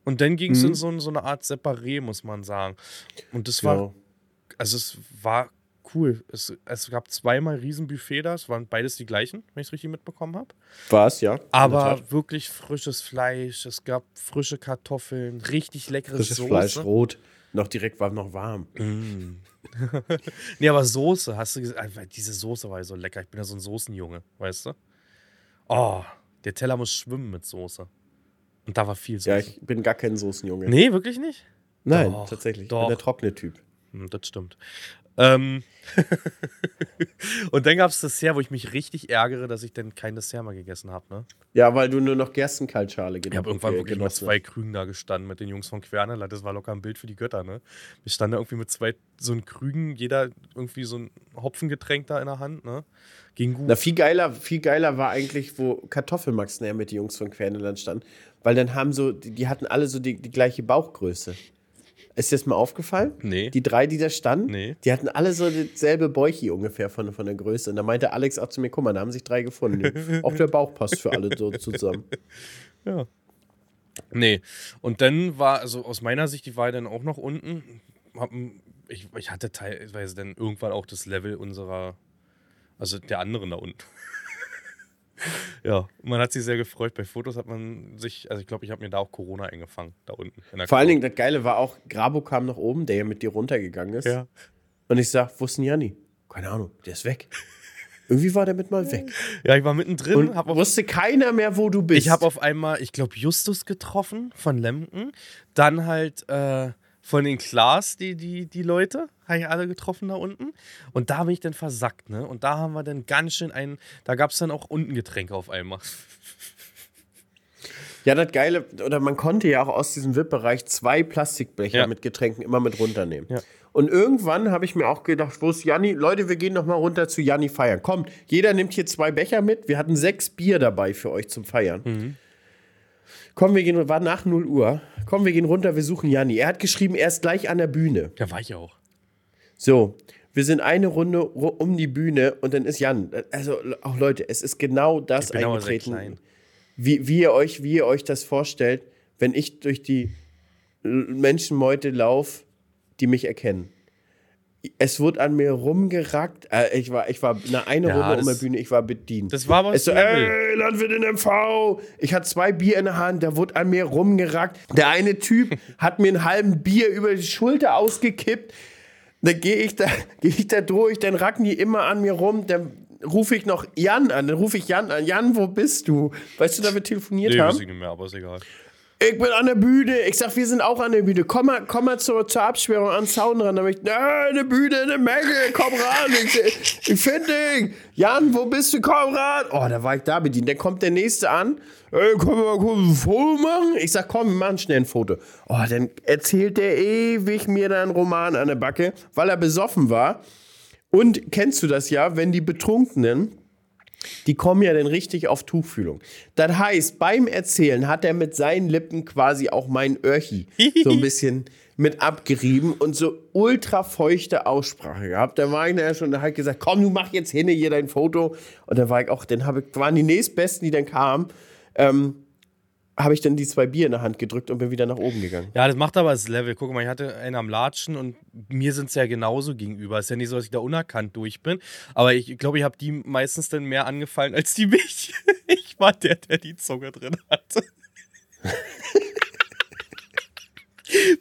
Und dann ging es Mhm. in so, so eine Art Separé, muss man sagen. Und das war, Ja. also es war cool. Es, es gab zweimal Riesenbuffet da, es waren beides die gleichen, wenn ich es richtig mitbekommen habe. War es, ja. Aber wirklich frisches Fleisch, es gab frische Kartoffeln, richtig leckere frisches Soße. Fleisch, rot. Noch direkt war noch warm. Nee, aber Soße, hast du gesagt, Alter, diese Soße war ja so lecker. Ich bin ja so ein Soßenjunge, weißt du? Oh, der Teller muss schwimmen mit Soße. Und da war viel Soße. Ja, ich bin gar kein Soßenjunge. nee, wirklich nicht? Nein, Doch, tatsächlich. Ich doch. bin der trockene Typ. Hm, das stimmt. Ähm und dann gab es Dessert, wo ich mich richtig ärgere, dass ich dann kein Dessert mehr gegessen habe. Ne? Ja, weil du nur noch Gerstenkaltschale Ich habe irgendwann wirklich mit zwei Krügen da gestanden mit den Jungs von Querneler. Das war locker ein Bild für die Götter. Ne? Wir standen da irgendwie mit zwei so einen Krügen, jeder irgendwie so ein Hopfengetränk da in der Hand. Ne? Ging gut. Na, viel geiler, viel geiler war eigentlich, wo Kartoffelmax näher mit den Jungs von Querneland stand. Weil dann haben so, die, die hatten alle so die, die gleiche Bauchgröße. Ist dir das mal aufgefallen? Nee. Die drei, die da standen, Nee. die hatten alle so dasselbe Bäuchi ungefähr von, von der Größe. Und da meinte Alex auch zu mir, guck mal, da haben sich drei gefunden. auch der Bauch passt für alle so zusammen. Ja. Nee. Und dann war, also aus meiner Sicht, die war dann auch noch unten. Ich, ich hatte teilweise dann irgendwann auch das Level unserer, also der anderen da unten. ja, man hat sich sehr gefreut. Bei Fotos hat man sich, also ich glaube, ich habe mir da auch Corona eingefangen, da unten. Vor allen Crowd. Dingen, das Geile war auch, Grabo kam nach oben, der ja mit dir runtergegangen ist. Ja. Und ich sag, wo ist denn Janni? Keine Ahnung, der ist weg. Irgendwie war der mit mal weg. ja, ich war mittendrin, Und auf, wusste keiner mehr, wo du bist. ich habe auf einmal, ich glaube, Justus getroffen von Lemken. Dann halt äh, von den Klaas, die, die, die Leute, habe ich alle getroffen da unten. Und da bin ich dann versackt, ne? Und da haben wir dann ganz schön einen, da gab es dann auch unten Getränke auf einmal. Ja, das Geile, oder man konnte ja auch aus diesem VIP-Bereich zwei Plastikbecher Ja. mit Getränken immer mit runternehmen. Ja. Und irgendwann habe ich mir auch gedacht, wo ist Janni? Leute, wir gehen noch mal runter zu Janni feiern. Kommt, jeder nimmt hier zwei Becher mit. Wir hatten sechs Bier dabei für euch zum Feiern. Mhm. Komm, wir gehen, war nach 0 Uhr. Komm, wir gehen runter, wir suchen Janni. Er hat geschrieben, er ist gleich an der Bühne. Da war ich auch. So, wir sind eine Runde ru- um die Bühne und dann ist Jan. Also, auch Leute, es ist genau das eingetreten, klein. wie, wie, ihr euch, wie ihr euch das vorstellt, wenn ich durch die Menschenmeute laufe, die mich erkennen. Es wurde an mir rumgerackt. Äh, ich, war, ich war eine, eine Ja, Runde um die Bühne, ich war bedient. Das war aber Es so, ey, Landwirt in MV. Ich hatte zwei Bier in der Hand, der wurde an mir rumgerackt. Der eine Typ hat mir einen halben Bier über die Schulter ausgekippt. Dann gehe ich, da, geh ich da durch, dann racken die immer an mir rum. Dann rufe ich noch Jan an. Dann rufe ich Jan an. Jan, wo bist du? Weißt du, da wir telefoniert Nee, haben? weiß ich nicht mehr, aber ist egal. Ich bin an der Bühne. Ich sag, wir sind auch an der Bühne. Komm mal, komm mal zur, zur Absperrung an den Zaun ran. Da ich, nein, eine Bühne, eine Menge, komm ran. Ich, ich finde dich. Jan, wo bist du? Komm ran. Oh, da war ich da bedient. Dann kommt der nächste an. Ey, können wir mal kurz ein Foto machen? Ich sag, komm, wir machen schnell ein Foto. Oh, dann erzählt der ewig mir da einen Roman an der Backe, weil er besoffen war. Und kennst du das ja, wenn die Betrunkenen die kommen ja dann richtig auf Tuchfühlung. Das heißt, beim Erzählen hat er mit seinen Lippen quasi auch mein Öhrchi so ein bisschen mit abgerieben und so ultra feuchte Aussprache gehabt. Da war ich nachher schon, da hat gesagt, komm, du mach jetzt hin hier dein Foto. Und da war ich auch, dann habe ich, waren die nächstbesten, die dann kamen, ähm, habe ich dann die zwei Bier in der Hand gedrückt und bin wieder nach oben gegangen. Ja, das macht aber das Level. Guck mal, ich hatte einen am Latschen und mir sind es ja genauso gegenüber. Ist ja nicht so, dass ich da unerkannt durch bin. Aber ich glaube, ich habe die meistens dann mehr angefallen als die mich. Ich war der, der die Zunge drin hatte.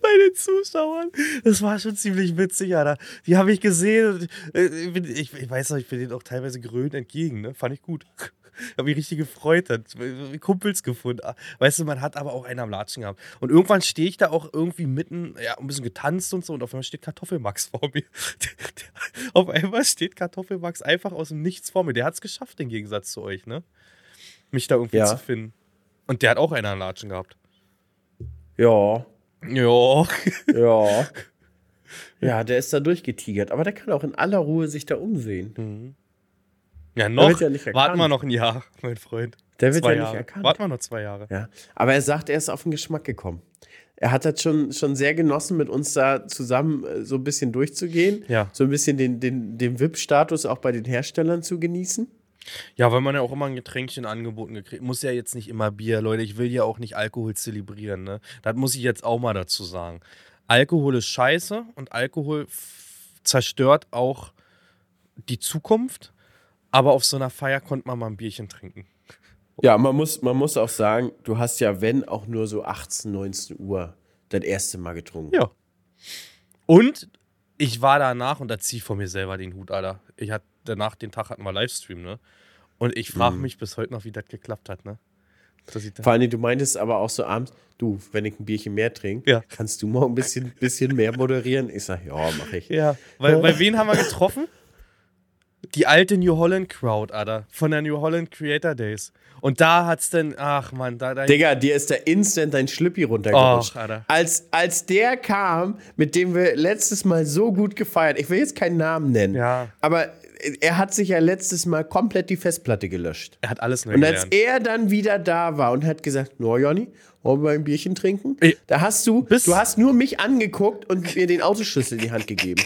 Bei den Zuschauern. Das war schon ziemlich witzig, Alter. Die habe ich gesehen. Äh, ich, ich, weiß noch, ich bin denen auch teilweise grün entgegen, ne? Fand ich gut. Habe mich richtig gefreut, hat Kumpels gefunden. Weißt du, man hat aber auch einen am Latschen gehabt. Und irgendwann stehe ich da auch irgendwie mitten, ja, ein bisschen getanzt und so und auf einmal steht Kartoffelmax vor mir. auf einmal steht Kartoffelmax einfach aus dem Nichts vor mir. Der hat es geschafft, im Gegensatz zu euch, ne? Mich da irgendwie Ja. zu finden. Und der hat auch einen am Latschen gehabt. Ja, Ja. ja. Ja, der ist da durchgetigert, aber der kann auch in aller Ruhe sich da umsehen. Ja, noch. wird ja nicht erkannt. Warten wir noch ein Jahr, mein Freund. Der wird zwei ja nicht Jahre. erkannt. Warten wir noch zwei Jahre. Ja, aber er sagt, er ist auf den Geschmack gekommen. Er hat das schon, schon sehr genossen, mit uns da zusammen äh, so ein bisschen durchzugehen. Ja. So ein bisschen den, den, den VIP-Status auch bei den Herstellern zu genießen. Ja, weil man ja auch immer ein Getränkchen angeboten gekriegt. Muss ja jetzt nicht immer Bier, Leute. Ich will ja auch nicht Alkohol zelebrieren, ne? Das muss ich jetzt auch mal dazu sagen. Alkohol ist scheiße und Alkohol zerstört auch die Zukunft. Aber auf so einer Feier konnte man mal ein Bierchen trinken. Ja, man muss, man muss auch sagen, du hast ja, wenn, auch nur so 18, 19 Uhr das erste Mal getrunken. Ja. Und ich war danach, und da ziehe ich von mir selber den Hut, Alter. Ich hatte danach, den Tag hatten wir Livestream, ne? Und ich frage mich bis heute noch, wie das geklappt hat, ne? Vor allem, du meintest aber auch so abends, du, wenn ich ein Bierchen mehr trinke, Ja. kannst du mal ein bisschen, bisschen mehr moderieren? Ich sag, ja, mach ich. Ja, weil, bei wen haben wir getroffen? Die alte New Holland Crowd, Alter. Von der New Holland Creator Days. Und da hat's dann, ach man, da, da Digga, dir ist da instant dein Schlüppi runtergerutscht. Och, Alter. als, als der kam, mit dem wir letztes Mal so gut gefeiert, ich will jetzt keinen Namen nennen, Ja. aber er hat sich ja letztes Mal komplett die Festplatte gelöscht. er hat alles neu Und als gelernt. er dann wieder da war und hat gesagt, no, Jonny, wollen wir ein Bierchen trinken? Ey, Da hast du, du hast nur mich angeguckt und mir den Autoschlüssel in die Hand gegeben.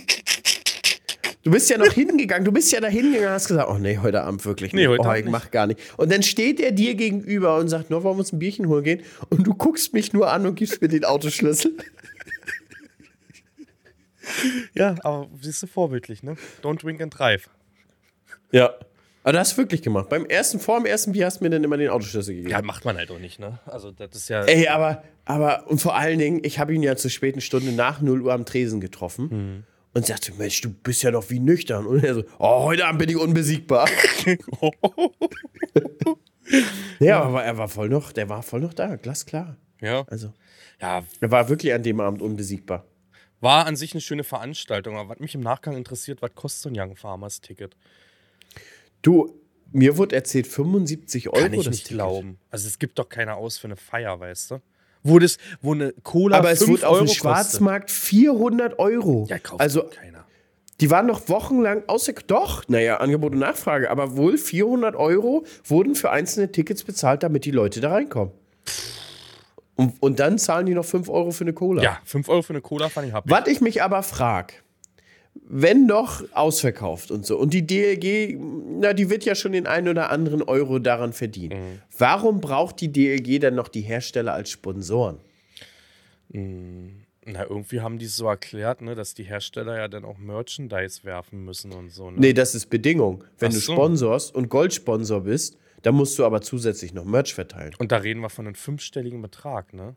Du bist ja noch hingegangen, du bist ja da hingegangen und hast gesagt, oh nee, heute Abend wirklich nicht. Nee, heute oh, Abend ich nicht. mach gar nicht. Und dann steht er dir gegenüber und sagt, no, wollen wir uns ein Bierchen holen gehen? Und du guckst mich nur an und gibst mir den Autoschlüssel. Ja, aber siehst du vorbildlich, ne? Don't drink and drive. Ja. Aber das hast du wirklich gemacht. Beim ersten, vor dem ersten Bier hast du mir dann immer den Autoschlüssel gegeben. Ja, macht man halt auch nicht, ne? Also, das ist ja. Ey, aber, aber, und vor allen Dingen, ich habe ihn ja zur späten Stunde nach 0 Uhr am Tresen getroffen und sagte, Mensch, du bist ja noch wie nüchtern. Und er so, oh, heute Abend bin ich unbesiegbar. ja, aber er war voll noch, der war voll noch da, glasklar. ja. Also, Ja, er war wirklich an dem Abend unbesiegbar. war an sich eine schöne Veranstaltung. Aber was mich im Nachgang interessiert, was kostet so ein Young Farmers Ticket? Du, mir wurde erzählt, 75 Euro Kann ich das nicht Ticket. glauben. Also, es gibt doch keine aus für eine Feier, weißt du? Wo, das, wo eine Cola Aber es 5 wurde auf dem Schwarzmarkt 400 Euro. Ja, kauft also, keiner. Die waren noch wochenlang außer. Doch, naja, Angebot und Nachfrage. Aber wohl 400 Euro wurden für einzelne Tickets bezahlt, damit die Leute da reinkommen. Und, und dann zahlen die noch 5 Euro für eine Cola. Ja, 5 Euro für eine Cola fand ich happig. Was ich mich aber frage, wenn doch ausverkauft und so, und die DLG, na, die wird ja schon den einen oder anderen Euro daran verdienen. Mhm. Warum braucht die DLG dann noch die Hersteller als Sponsoren? Na, irgendwie haben die es so erklärt, ne, dass die Hersteller ja dann auch Merchandise werfen müssen und so. Ne? Nee, das ist Bedingung. Wenn Ach du so. sponsorst und Goldsponsor bist, dann musst du aber zusätzlich noch Merch verteilen. Und da reden wir von einem fünfstelligen Betrag, ne?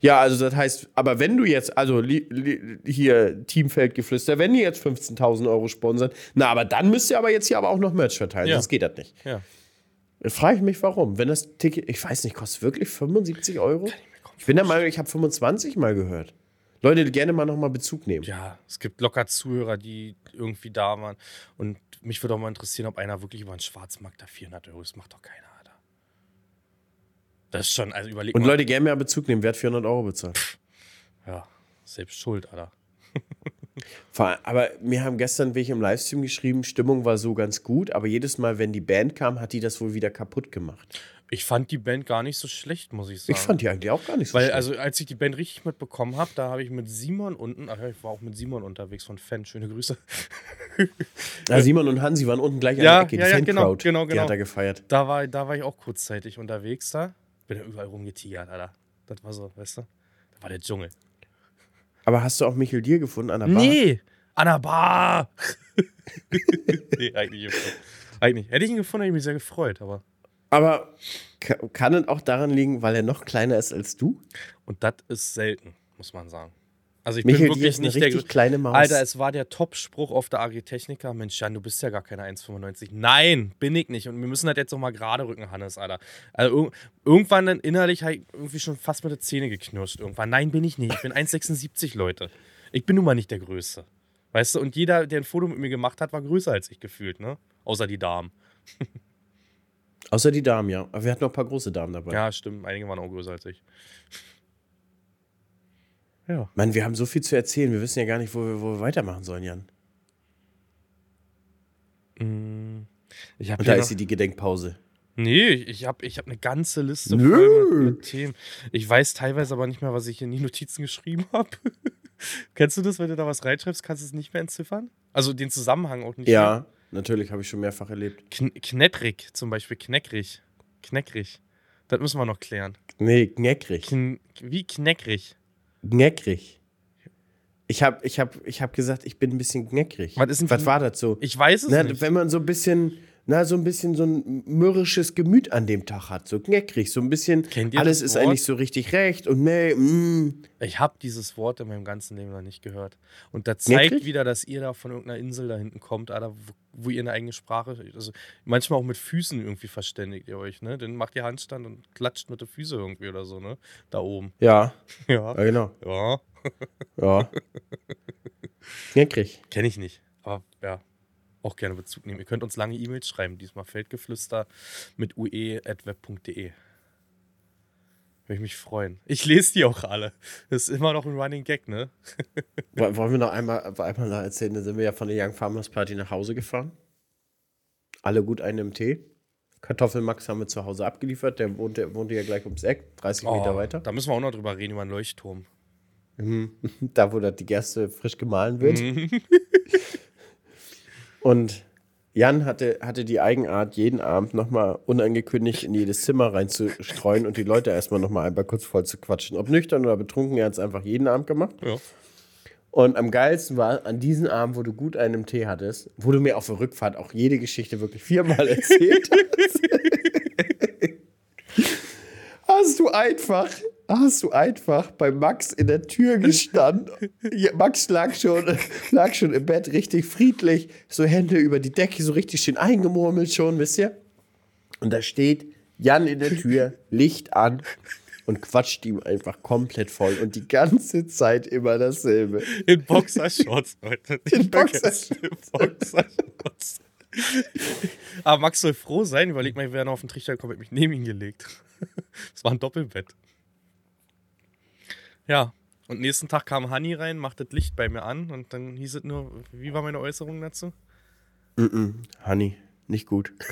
Ja, also das heißt, aber wenn du jetzt, also li, li, hier Teamfeldgeflüster, wenn die jetzt 15.000 Euro sponsern, na, aber dann müsst ihr aber jetzt hier aber auch noch Merch verteilen, Ja. sonst geht das nicht. Ja. Dann frage ich mich, warum. Wenn das Ticket, ich weiß nicht, kostet wirklich 75 Euro? Ich bin der Meinung, ich habe 25 mal gehört. Leute, gerne mal nochmal Bezug nehmen. Ja, es gibt locker Zuhörer, die irgendwie da waren. Und mich würde auch mal interessieren, ob einer wirklich über den Schwarzmarkt da 400 Euro, das macht doch keiner. Das ist schon, also überleg Und mal. Leute, gerne mal Bezug nehmen. Wer hat 400 Euro bezahlt? Ja, selbst schuld, Alter. Aber mir haben gestern welche im Livestream geschrieben, Stimmung war so ganz gut, aber jedes Mal, wenn die Band kam, hat die das wohl wieder kaputt gemacht. Ich fand die Band gar nicht so schlecht, muss ich sagen. Ich fand die eigentlich auch gar nicht so Weil, schlecht. also, als ich die Band richtig mitbekommen habe, da habe ich mit Simon unten, ach ja, ich war auch mit Simon unterwegs von Fan, schöne Grüße. Ja, Simon und Hansi waren unten gleich an Ja, der Ecke. Die ja, ja, genau, Fancrowd, genau, Die genau. hat er gefeiert. Da war, da war ich auch kurzzeitig unterwegs da. Bin da überall rumgetigert, Alter. Das war so, weißt du? Da war der Dschungel. Aber hast du auch Michel Dier gefunden an der Bar? Nee, an der Bar. nee, eigentlich nicht. Eigentlich. Hätte ich ihn gefunden, hätte ich mich sehr gefreut, aber. Aber ka- kann es auch daran liegen, weil er noch kleiner ist als du? Und das ist selten, muss man sagen. Also ich Michael bin wirklich nicht der kleine Maus. Alter, es war der Top-Spruch auf der Agritechnica. Mensch, Jan, du bist ja gar keine 1,95. Nein, bin ich nicht. Und wir müssen das jetzt noch mal gerade rücken, Hannes, Alter. Also ir irgendwann dann innerlich halt irgendwie schon fast mit der Zähne geknirscht. Irgendwann. Nein, bin ich nicht. Ich bin 1,76, Leute. Ich bin nun mal nicht der Größte. Weißt du, und jeder, der ein Foto mit mir gemacht hat, war größer als ich gefühlt, ne? Außer die Damen. Außer die Damen, ja. Aber wir hatten noch ein paar große Damen dabei. Ja, stimmt. Einige waren auch größer als ich. Ja. Mann, wir haben so viel zu erzählen. Wir wissen ja gar nicht, wo wir, wo wir weitermachen sollen, Jan. Hab Und da ist sie die Gedenkpause. Nee, ich habe ich hab eine ganze Liste Nö. voll mit, mit Themen. Ich weiß teilweise aber nicht mehr, was ich in die Notizen geschrieben habe. Kennst du das, wenn du da was reinschreibst, kannst du es nicht mehr entziffern? Also den Zusammenhang auch nicht mehr. Ja, natürlich, habe ich schon mehrfach erlebt. Kn knettrig zum Beispiel, kneckrig. Kneckrig. Das müssen wir noch klären. Nee, kneckrig. Kn wie kneckrig? Kneckrig. Ich habe ich hab, ich hab gesagt, ich bin ein bisschen kneckrig. Was ist denn Was war das so? Ich weiß es Na, nicht. wenn man so ein bisschen, na, so ein bisschen so ein mürrisches Gemüt an dem Tag hat, so kneckrig, so ein bisschen, Kennt ihr alles ist eigentlich so richtig recht und nee, mm. Ich habe dieses Wort in meinem ganzen Leben noch nicht gehört. Und das zeigt Wirklich? wieder, dass ihr da von irgendeiner Insel da hinten kommt, Alter, wo, wo ihr eine eigene Sprache, also manchmal auch mit Füßen irgendwie verständigt ihr euch, ne? Dann macht ihr Handstand und klatscht mit den Füßen irgendwie oder so, ne? Da oben. Ja, Ja. ja, genau. Ja. Ja. kneckrig. Kenne ich nicht. Aber ja, auch gerne Bezug nehmen. Ihr könnt uns lange E-Mails schreiben. Diesmal Feldgeflüster mit ue.web.de. Würde ich mich freuen. Ich lese die auch alle. Das ist immer noch ein Running Gag, ne? Woll- Wollen wir noch einmal, einmal noch erzählen, da sind wir ja von der Young Farmers Party nach Hause gefahren. Alle gut einen im Tee. Kartoffelmax haben wir zu Hause abgeliefert, der wohnte, wohnte ja gleich ums Eck, 30 Meter Oh, weiter. Da müssen wir auch noch drüber reden, über einen Leuchtturm. Da, wo da die Gerste frisch gemahlen wird. Mhm. Und Jan hatte, hatte die Eigenart, jeden Abend nochmal unangekündigt in jedes Zimmer reinzustreuen und die Leute erstmal nochmal einmal kurz voll zu quatschen. Ob nüchtern oder betrunken, er hat es einfach jeden Abend gemacht. Ja. Und am geilsten war an diesem Abend, wo du gut einen Tee hattest, wo du mir auf der Rückfahrt auch jede Geschichte wirklich viermal erzählt hast. hast du einfach, hast du einfach bei Max in der Tür gestanden. Max lag schon, lag schon im Bett richtig friedlich, so Hände über die Decke, so richtig schön eingemurmelt schon, wisst ihr? Und da steht Jan in der Tür, Licht an und quatscht ihm einfach komplett voll und die ganze Zeit immer dasselbe. In Boxershorts, Leute. In vergessen. In Boxershorts. Aber Max soll froh sein. Überleg mal, ich wäre noch auf den Trichter gekommen, hätte mich neben ihn gelegt. Das war ein Doppelbett. Ja. Und nächsten Tag kam Hanni rein, macht das Licht bei mir an und dann hieß es nur, wie war meine Äußerung dazu? Honey, nicht gut.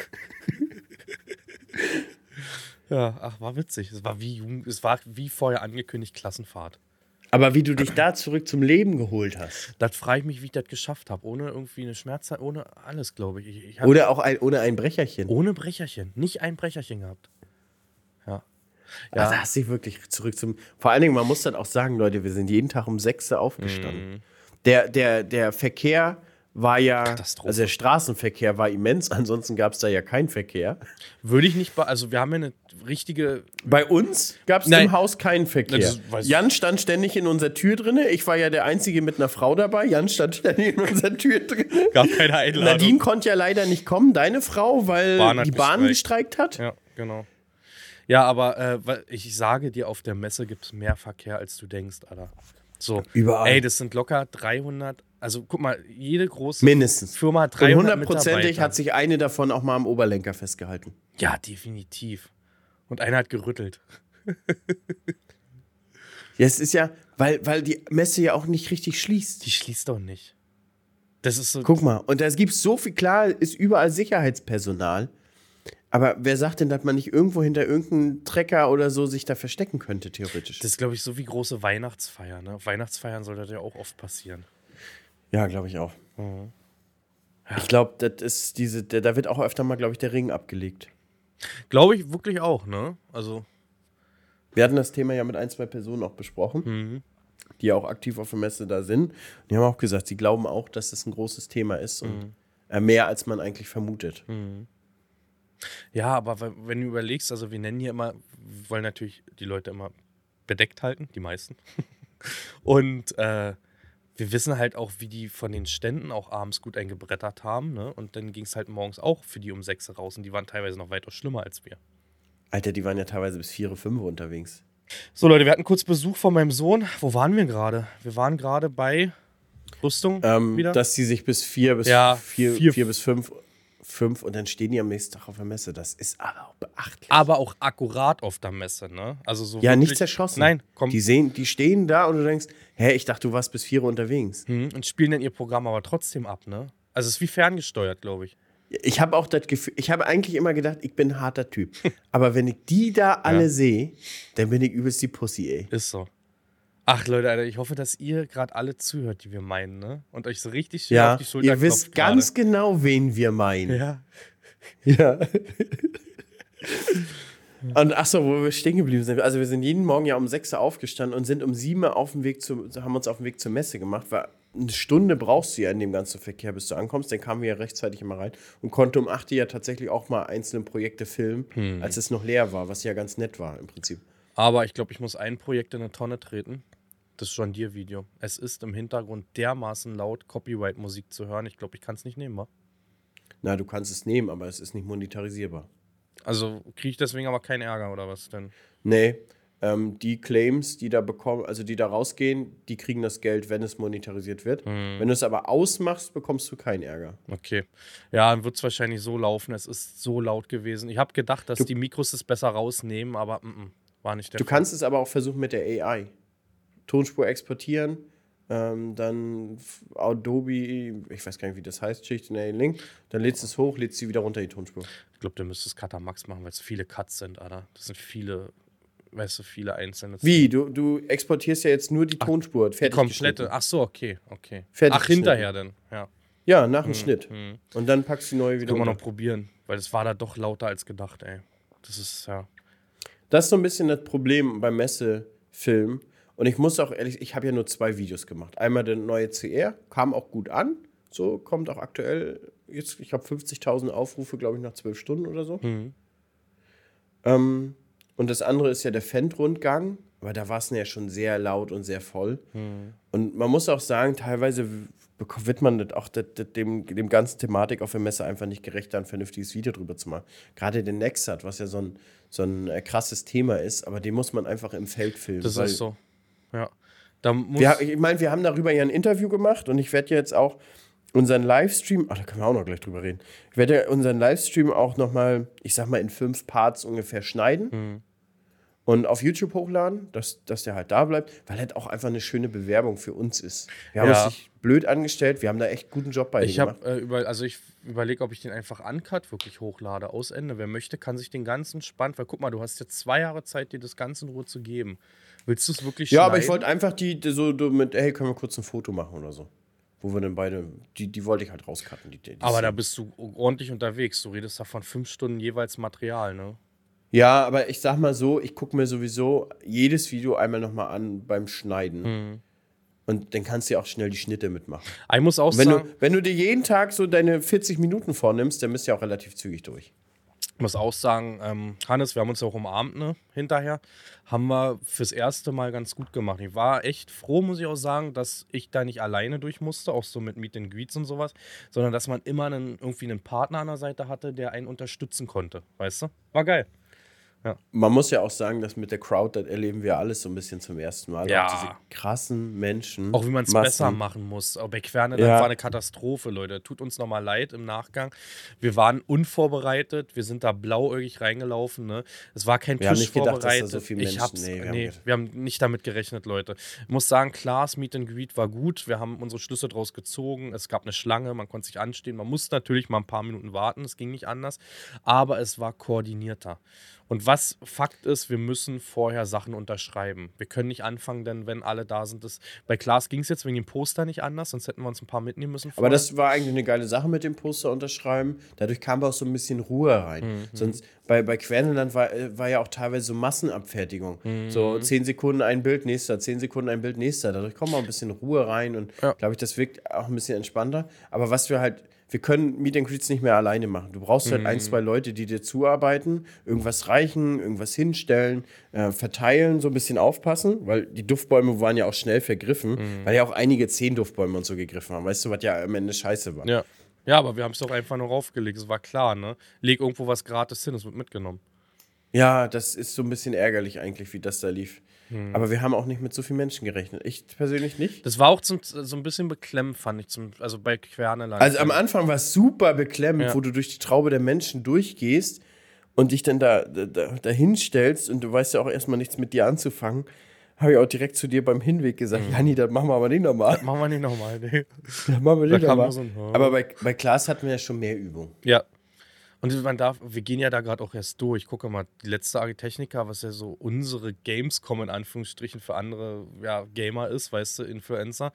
Ja, ach, war witzig. Es war wie jung, es war wie vorher angekündigt Klassenfahrt. Aber wie du dich da zurück zum Leben geholt hast. Das frage ich mich, wie ich das geschafft habe. Ohne irgendwie eine Schmerzzeit, ohne alles, glaube ich. ich, ich Oder auch ein, ohne ein Brecherchen. ohne Brecherchen. Nicht ein Brecherchen gehabt. Ja. Also hast du dich wirklich zurück zum. Vor allen Dingen, man muss dann auch sagen, Leute, wir sind jeden Tag um 6 Uhr aufgestanden. Der, der, der Verkehr war ja. Also der Straßenverkehr war immens, ansonsten gab es da ja keinen Verkehr. Würde ich nicht, also wir haben ja eine richtige, Bei uns gab es Nein. im Haus keinen Verkehr. Ich. Jan stand ständig in unserer Tür drinne. Ich war ja der Einzige mit einer Frau dabei. Jan stand ständig in unserer Tür drinne. gab keine Einladung. Nadine konnte ja leider nicht kommen, deine Frau, weil Bahn die Bahn gestreikt. gestreikt hat. Ja, genau. Ja, aber äh, ich sage dir, auf der Messe gibt es mehr Verkehr, als du denkst, Alter. So. Überall. Ey, das sind locker 300, also guck mal, jede große Mindestens. Firma hat Und 300 hundertprozentig Mitarbeiter. hat sich eine davon auch mal am Oberlenker festgehalten. Ja, definitiv. Und einer hat gerüttelt. Ja, es ist ja, weil, weil die Messe ja auch nicht richtig schließt. Die schließt doch nicht. Das ist so. Guck mal, und da gibt es so viel, klar, ist überall Sicherheitspersonal. Aber wer sagt denn, dass man nicht irgendwo hinter irgendeinem Trecker oder so sich da verstecken könnte, theoretisch? Das ist, glaube ich, so wie große Weihnachtsfeiern. Ne? Auf Weihnachtsfeiern soll das ja auch oft passieren. ja, glaube ich auch. Mhm. Ich glaube, das ist diese, da wird auch öfter mal, glaube ich, der Ring abgelegt. Glaube ich wirklich auch, ne? Also, Wir hatten das Thema ja mit ein, zwei Personen auch besprochen, mhm. die ja auch aktiv auf der Messe da sind. Und die haben auch gesagt, sie glauben auch, dass das ein großes Thema ist Mhm. und äh, mehr als man eigentlich vermutet. Ja, aber we- wenn du überlegst, also wir nennen hier immer, wir wollen natürlich die Leute immer bedeckt halten, die meisten. Und äh, wir wissen halt auch, wie die von den Ständen auch abends gut eingebrettert haben. Ne? Und dann ging es halt morgens auch für die um sechs raus und die waren teilweise noch weitaus schlimmer als wir. Alter, die waren ja teilweise bis 4, 5 unterwegs. So, Leute, wir hatten kurz Besuch von meinem Sohn. Wo waren wir gerade? Wir waren gerade bei Rüstung Ähm, wieder. dass sie sich bis 4 bis Ja, 4, vier- 4 bis 5 fünf und dann stehen die am nächsten Tag auf der Messe. Das ist aber auch beachtlich. aber auch akkurat auf der Messe, ne? Also so ja, nicht zerschossen. Nein, komm. Die, sehen, die stehen da und du denkst, hä, ich dachte, du warst bis 4 unterwegs. Hm, und spielen dann ihr Programm aber trotzdem ab, ne? Also es ist wie ferngesteuert, glaube ich. Ich habe auch das Gefühl, ich habe eigentlich immer gedacht, ich bin ein harter Typ. Aber wenn ich die da alle Ja. sehe, dann bin ich übelst die Pussy, ey. Ist so. Ach Leute, Alter, ich hoffe, dass ihr gerade alle zuhört, die wir meinen, ne? Und euch so richtig schön Ja, auf die Schulter ihr wisst klopft ganz genau, wen wir meinen. Ja. Ja. Und ach so, wo wir stehen geblieben sind. Also wir sind jeden Morgen ja um 6 Uhr aufgestanden und sind um 7 Uhr auf dem Weg zu, haben uns auf den Weg zur Messe gemacht, weil eine Stunde brauchst du ja in dem ganzen Verkehr, bis du ankommst. Dann kamen wir ja rechtzeitig immer rein und konnte um 8 Uhr ja tatsächlich auch mal einzelne Projekte filmen, Hm. als es noch leer war, was ja ganz nett war im Prinzip. Aber ich glaube, ich muss ein Projekt in eine Tonne treten. Das John Deere-Video. Es ist im Hintergrund dermaßen laut, Copyright-Musik zu hören. Ich glaube, ich kann es nicht nehmen, wa? Na, du kannst es nehmen, aber es ist nicht monetarisierbar. Also kriege ich deswegen aber keinen Ärger oder was denn? Nee, ähm, die Claims, die da bekommen, also die da rausgehen, die kriegen das Geld, wenn es monetarisiert wird. Hm. Wenn du es aber ausmachst, bekommst du keinen Ärger. Okay. Ja, dann wird es wahrscheinlich so laufen. Es ist so laut gewesen. Ich habe gedacht, dass Du- die Mikros es besser rausnehmen, aber mm, mm, war nicht der Du Fall. kannst es aber auch versuchen mit der AI. Tonspur exportieren, ähm, dann Adobe, ich weiß gar nicht, wie das heißt, schicht in den Link, dann lädst du es hoch, lädst sie wieder runter, die Tonspur. Ich glaube, du müsstest Cutter Max machen, weil es viele Cuts sind, Alter. Das sind viele, weißt du, viele einzelne. Wie? Du, du exportierst ja jetzt nur die Tonspur, Die fertig komplette. Ach so, okay, okay. Fertig Ach, hinterher dann, ja. Ja, nach dem Schnitt. hm. Und dann packst du die neue wieder Können wir noch probieren, weil es war da doch lauter als gedacht, ey. Das ist, ja. Das ist so ein bisschen das Problem beim Messefilm. Und ich muss auch ehrlich, ich habe ja nur zwei Videos gemacht. Einmal der neue CR, kam auch gut an. So kommt auch aktuell, jetzt, ich habe 50.000 Aufrufe, glaube ich, nach zwölf Stunden oder so. Mhm. Ähm, und das andere ist ja der Fendt-Rundgang. Aber da war es ja schon sehr laut und sehr voll. Mhm. Und man muss auch sagen, teilweise wird man das auch dem, dem ganzen Thematik auf der Messe einfach nicht gerecht, da ein vernünftiges Video drüber zu machen. Gerade der Nexat, was ja so ein, so ein äh, krasses Thema ist, aber den muss man einfach im Feld filmen. Das ist so. Ja. Wir, ich meine, wir haben darüber ja ein Interview gemacht und ich werde jetzt auch unseren Livestream, ach, da können wir auch noch gleich drüber reden. Ich werde ja unseren Livestream auch nochmal, ich sag mal, in fünf Parts ungefähr schneiden Mhm. Und auf YouTube hochladen, dass, dass der halt da bleibt, weil halt auch einfach eine schöne Bewerbung für uns ist. Wir haben Ja. uns nicht blöd angestellt, wir haben da echt guten Job bei ich gemacht. habe äh, über, also ich überlege, ob ich den einfach uncut wirklich hochlade, aus Ende. Wer möchte, kann sich den ganzen spannend, weil guck mal, du hast jetzt zwei Jahre Zeit, dir das Ganze in Ruhe zu geben. Willst du es wirklich Ja, aber ich wollte einfach die, die so mit, hey, können wir kurz ein Foto machen oder so. Wo wir dann beide, die, die wollte ich halt rauscutten. Die, die Aber da Szene. bist du ordentlich unterwegs. Du redest da von fünf Stunden jeweils Material, ne? Ja, aber ich sag mal so, ich gucke mir sowieso jedes Video einmal nochmal an beim Schneiden. Mhm. Und dann kannst du ja auch schnell die Schnitte mitmachen. Ich muss auch wenn, sagen, du, wenn du dir jeden Tag so deine 40 Minuten vornimmst, dann bist du ja auch relativ zügig durch. muss auch sagen, ähm, Hannes, wir haben uns ja auch umarmt, ne? Hinterher. Haben wir fürs erste Mal ganz gut gemacht. Ich war echt froh, muss ich auch sagen, dass ich da nicht alleine durch musste, auch so mit Meet and Greets und sowas, sondern dass man immer einen, irgendwie einen Partner an der Seite hatte, der einen unterstützen konnte. Weißt du? War geil. Ja. Man muss ja auch sagen, dass mit der Crowd, das erleben wir alles so ein bisschen zum ersten Mal. Ja. Auch diese krassen Menschen. Auch wie man es besser machen muss. Auch bei Querne, Ja. das war eine Katastrophe, Leute. Tut uns nochmal leid im Nachgang. Wir waren unvorbereitet, wir sind da blauäugig reingelaufen. Ne? Es war kein Wir Tisch gedacht, vorbereitet. so ich hab's, nee, nee, wir haben wir, haben nicht damit gerechnet, Leute. Ich muss sagen, Klaas Meet and Greet war gut. Wir haben unsere Schlüsse draus gezogen. Es gab eine Schlange, man konnte sich anstehen. Man musste natürlich mal ein paar Minuten warten, es ging nicht anders. Aber es war koordinierter. Und was Fakt ist, wir müssen vorher Sachen unterschreiben. Wir können nicht anfangen, denn wenn alle da sind, das, bei Klaas ging es jetzt wegen dem Poster nicht anders, sonst hätten wir uns ein paar mitnehmen müssen. Aber vorher. das war eigentlich eine geile Sache mit dem Poster unterschreiben. Dadurch kam auch so ein bisschen Ruhe rein. Mhm. Sonst bei, bei Querneland war, äh, war ja auch teilweise so Massenabfertigung. Mhm. So zehn Sekunden ein Bild, nächster, zehn Sekunden ein Bild, nächster. Dadurch kommt auch ein bisschen Ruhe rein und Ja. glaube ich, das wirkt auch ein bisschen entspannter. Aber was wir halt, wir können Meet and Greets nicht mehr alleine machen. Du brauchst halt Mhm. ein, zwei Leute, die dir zuarbeiten, irgendwas reichen, irgendwas hinstellen, äh, verteilen, so ein bisschen aufpassen, weil die Duftbäume waren ja auch schnell vergriffen, Mhm. weil ja auch einige zehn Duftbäume und so gegriffen haben. Weißt du, was ja am Ende scheiße war. Ja. ja, aber wir haben es doch einfach nur raufgelegt, es war klar, ne? Leg irgendwo was gratis hin, es wird mitgenommen. Ja, das ist so ein bisschen ärgerlich eigentlich, wie das da lief. Hm. Aber wir haben auch nicht mit so vielen Menschen gerechnet. Ich persönlich nicht. Das war auch zum, so ein bisschen beklemmend, fand ich, zum, also bei Querneland. Also am Anfang war es super beklemmend, Ja. wo du durch die Traube der Menschen durchgehst und dich dann da, da, da hinstellst und du weißt ja auch erstmal nichts mit dir anzufangen. Habe ich auch direkt zu dir beim Hinweg gesagt, Janni, das machen wir aber nicht nochmal. Machen wir nicht nochmal, nee. Das machen wir nicht nochmal. so ein, hm. Aber bei, bei Klaas hatten wir ja schon mehr Übung. Ja. Und man darf, wir gehen ja da gerade auch erst durch. Gucke mal, die letzte Agitechnica, was ja so unsere Gamescom in Anführungsstrichen für andere ja, Gamer ist, weißt du, Influencer.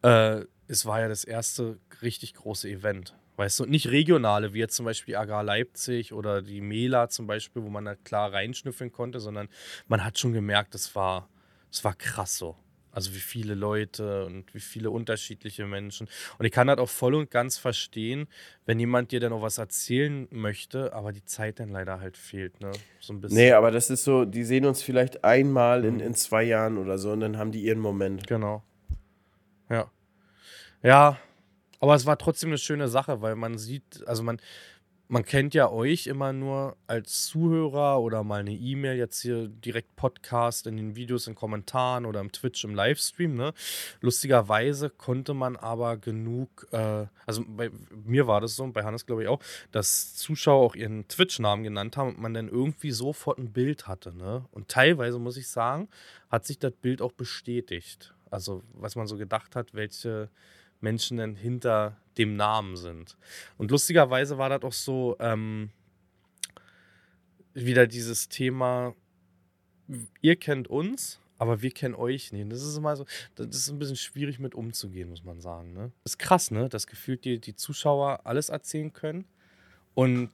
Äh, es war ja das erste richtig große Event. Weißt du, nicht regionale, wie jetzt zum Beispiel Agar Leipzig oder die Mela zum Beispiel, wo man da klar reinschnüffeln konnte, sondern man hat schon gemerkt, es war, es war krass so. Also wie viele Leute und wie viele unterschiedliche Menschen. Und ich kann das auch voll und ganz verstehen, wenn jemand dir dann noch was erzählen möchte, aber die Zeit dann leider halt fehlt, ne? So ein bisschen. Nee, aber das ist so, die sehen uns vielleicht einmal Mhm. in, in zwei Jahren oder so und dann haben die ihren Moment. Genau. Ja. Ja, aber es war trotzdem eine schöne Sache, weil man sieht, also man, man kennt ja euch immer nur als Zuhörer oder mal eine E-Mail, jetzt hier direkt Podcast in den Videos, in Kommentaren oder im Twitch, im Livestream. Ne? Lustigerweise konnte man aber genug, äh, also bei mir war das so und bei Hannes glaube ich auch, dass Zuschauer auch ihren Twitch-Namen genannt haben und man dann irgendwie sofort ein Bild hatte. Ne? Und teilweise, muss ich sagen, hat sich das Bild auch bestätigt. Also was man so gedacht hat, welche Menschen denn hinter dem Namen sind. Und lustigerweise war das auch so ähm, wieder dieses Thema, ihr kennt uns, aber wir kennen euch nicht. Das ist immer so, das ist ein bisschen schwierig mit umzugehen, muss man sagen. Ne? Das ist krass, ne? Dass gefühlt die, die Zuschauer alles erzählen können und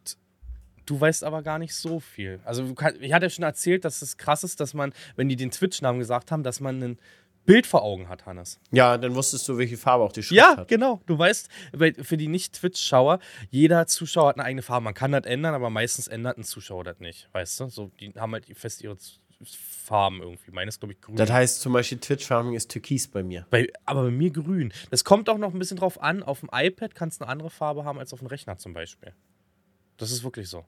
du weißt aber gar nicht so viel. Also ich hatte ja schon erzählt, dass es krass ist, dass man, wenn die den Twitch-Namen gesagt haben, dass man ein Bild vor Augen hat, Hannes. Ja, dann wusstest du, welche Farbe auch die Schrift Ja, hat. genau. Du weißt, für die Nicht-Twitch-Schauer, jeder Zuschauer hat eine eigene Farbe. Man kann das ändern, aber meistens ändert ein Zuschauer das nicht. Weißt du? So, die haben halt fest ihre Farben irgendwie. Meines, glaube ich, grün. Das heißt zum Beispiel Twitch-Farming ist Türkis bei mir. bei, aber bei mir grün. Das kommt auch noch ein bisschen drauf an. Auf dem iPad kannst du eine andere Farbe haben als auf dem Rechner zum Beispiel. Das ist wirklich so.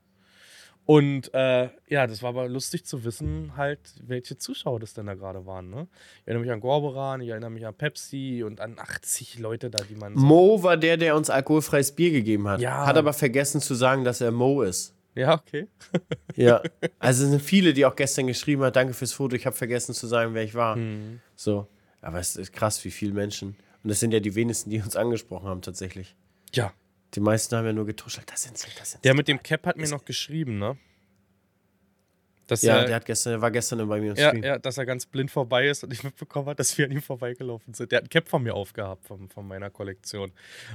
Und äh, ja, das war aber lustig zu wissen, halt, welche Zuschauer das denn da gerade waren. Ne? Ich erinnere mich an Gorberan, ich erinnere mich an Pepsi und an 80 Leute da, die man. so- Mo war der, der uns alkoholfreies Bier gegeben hat. Ja. Hat aber vergessen zu sagen, dass er Mo ist. Ja, okay. Ja. also es sind viele, die auch gestern geschrieben haben, danke fürs Foto, ich habe vergessen zu sagen, wer ich war. Mhm. So. Aber es ist krass, wie viele Menschen. Und das sind ja die wenigsten, die uns angesprochen haben, tatsächlich. Ja. Die meisten haben ja nur getuschelt. Das sind sie, das sind sie. Der mit dem Cap hat mir noch geschrieben, ne? Dass ja, er, der hat gestern, der war gestern bei mir im ja, Stream. ja, dass er ganz blind vorbei ist und ich mitbekommen hat, dass wir an ihm vorbeigelaufen sind. Der hat ein Cap von mir aufgehabt, von, von meiner Kollektion.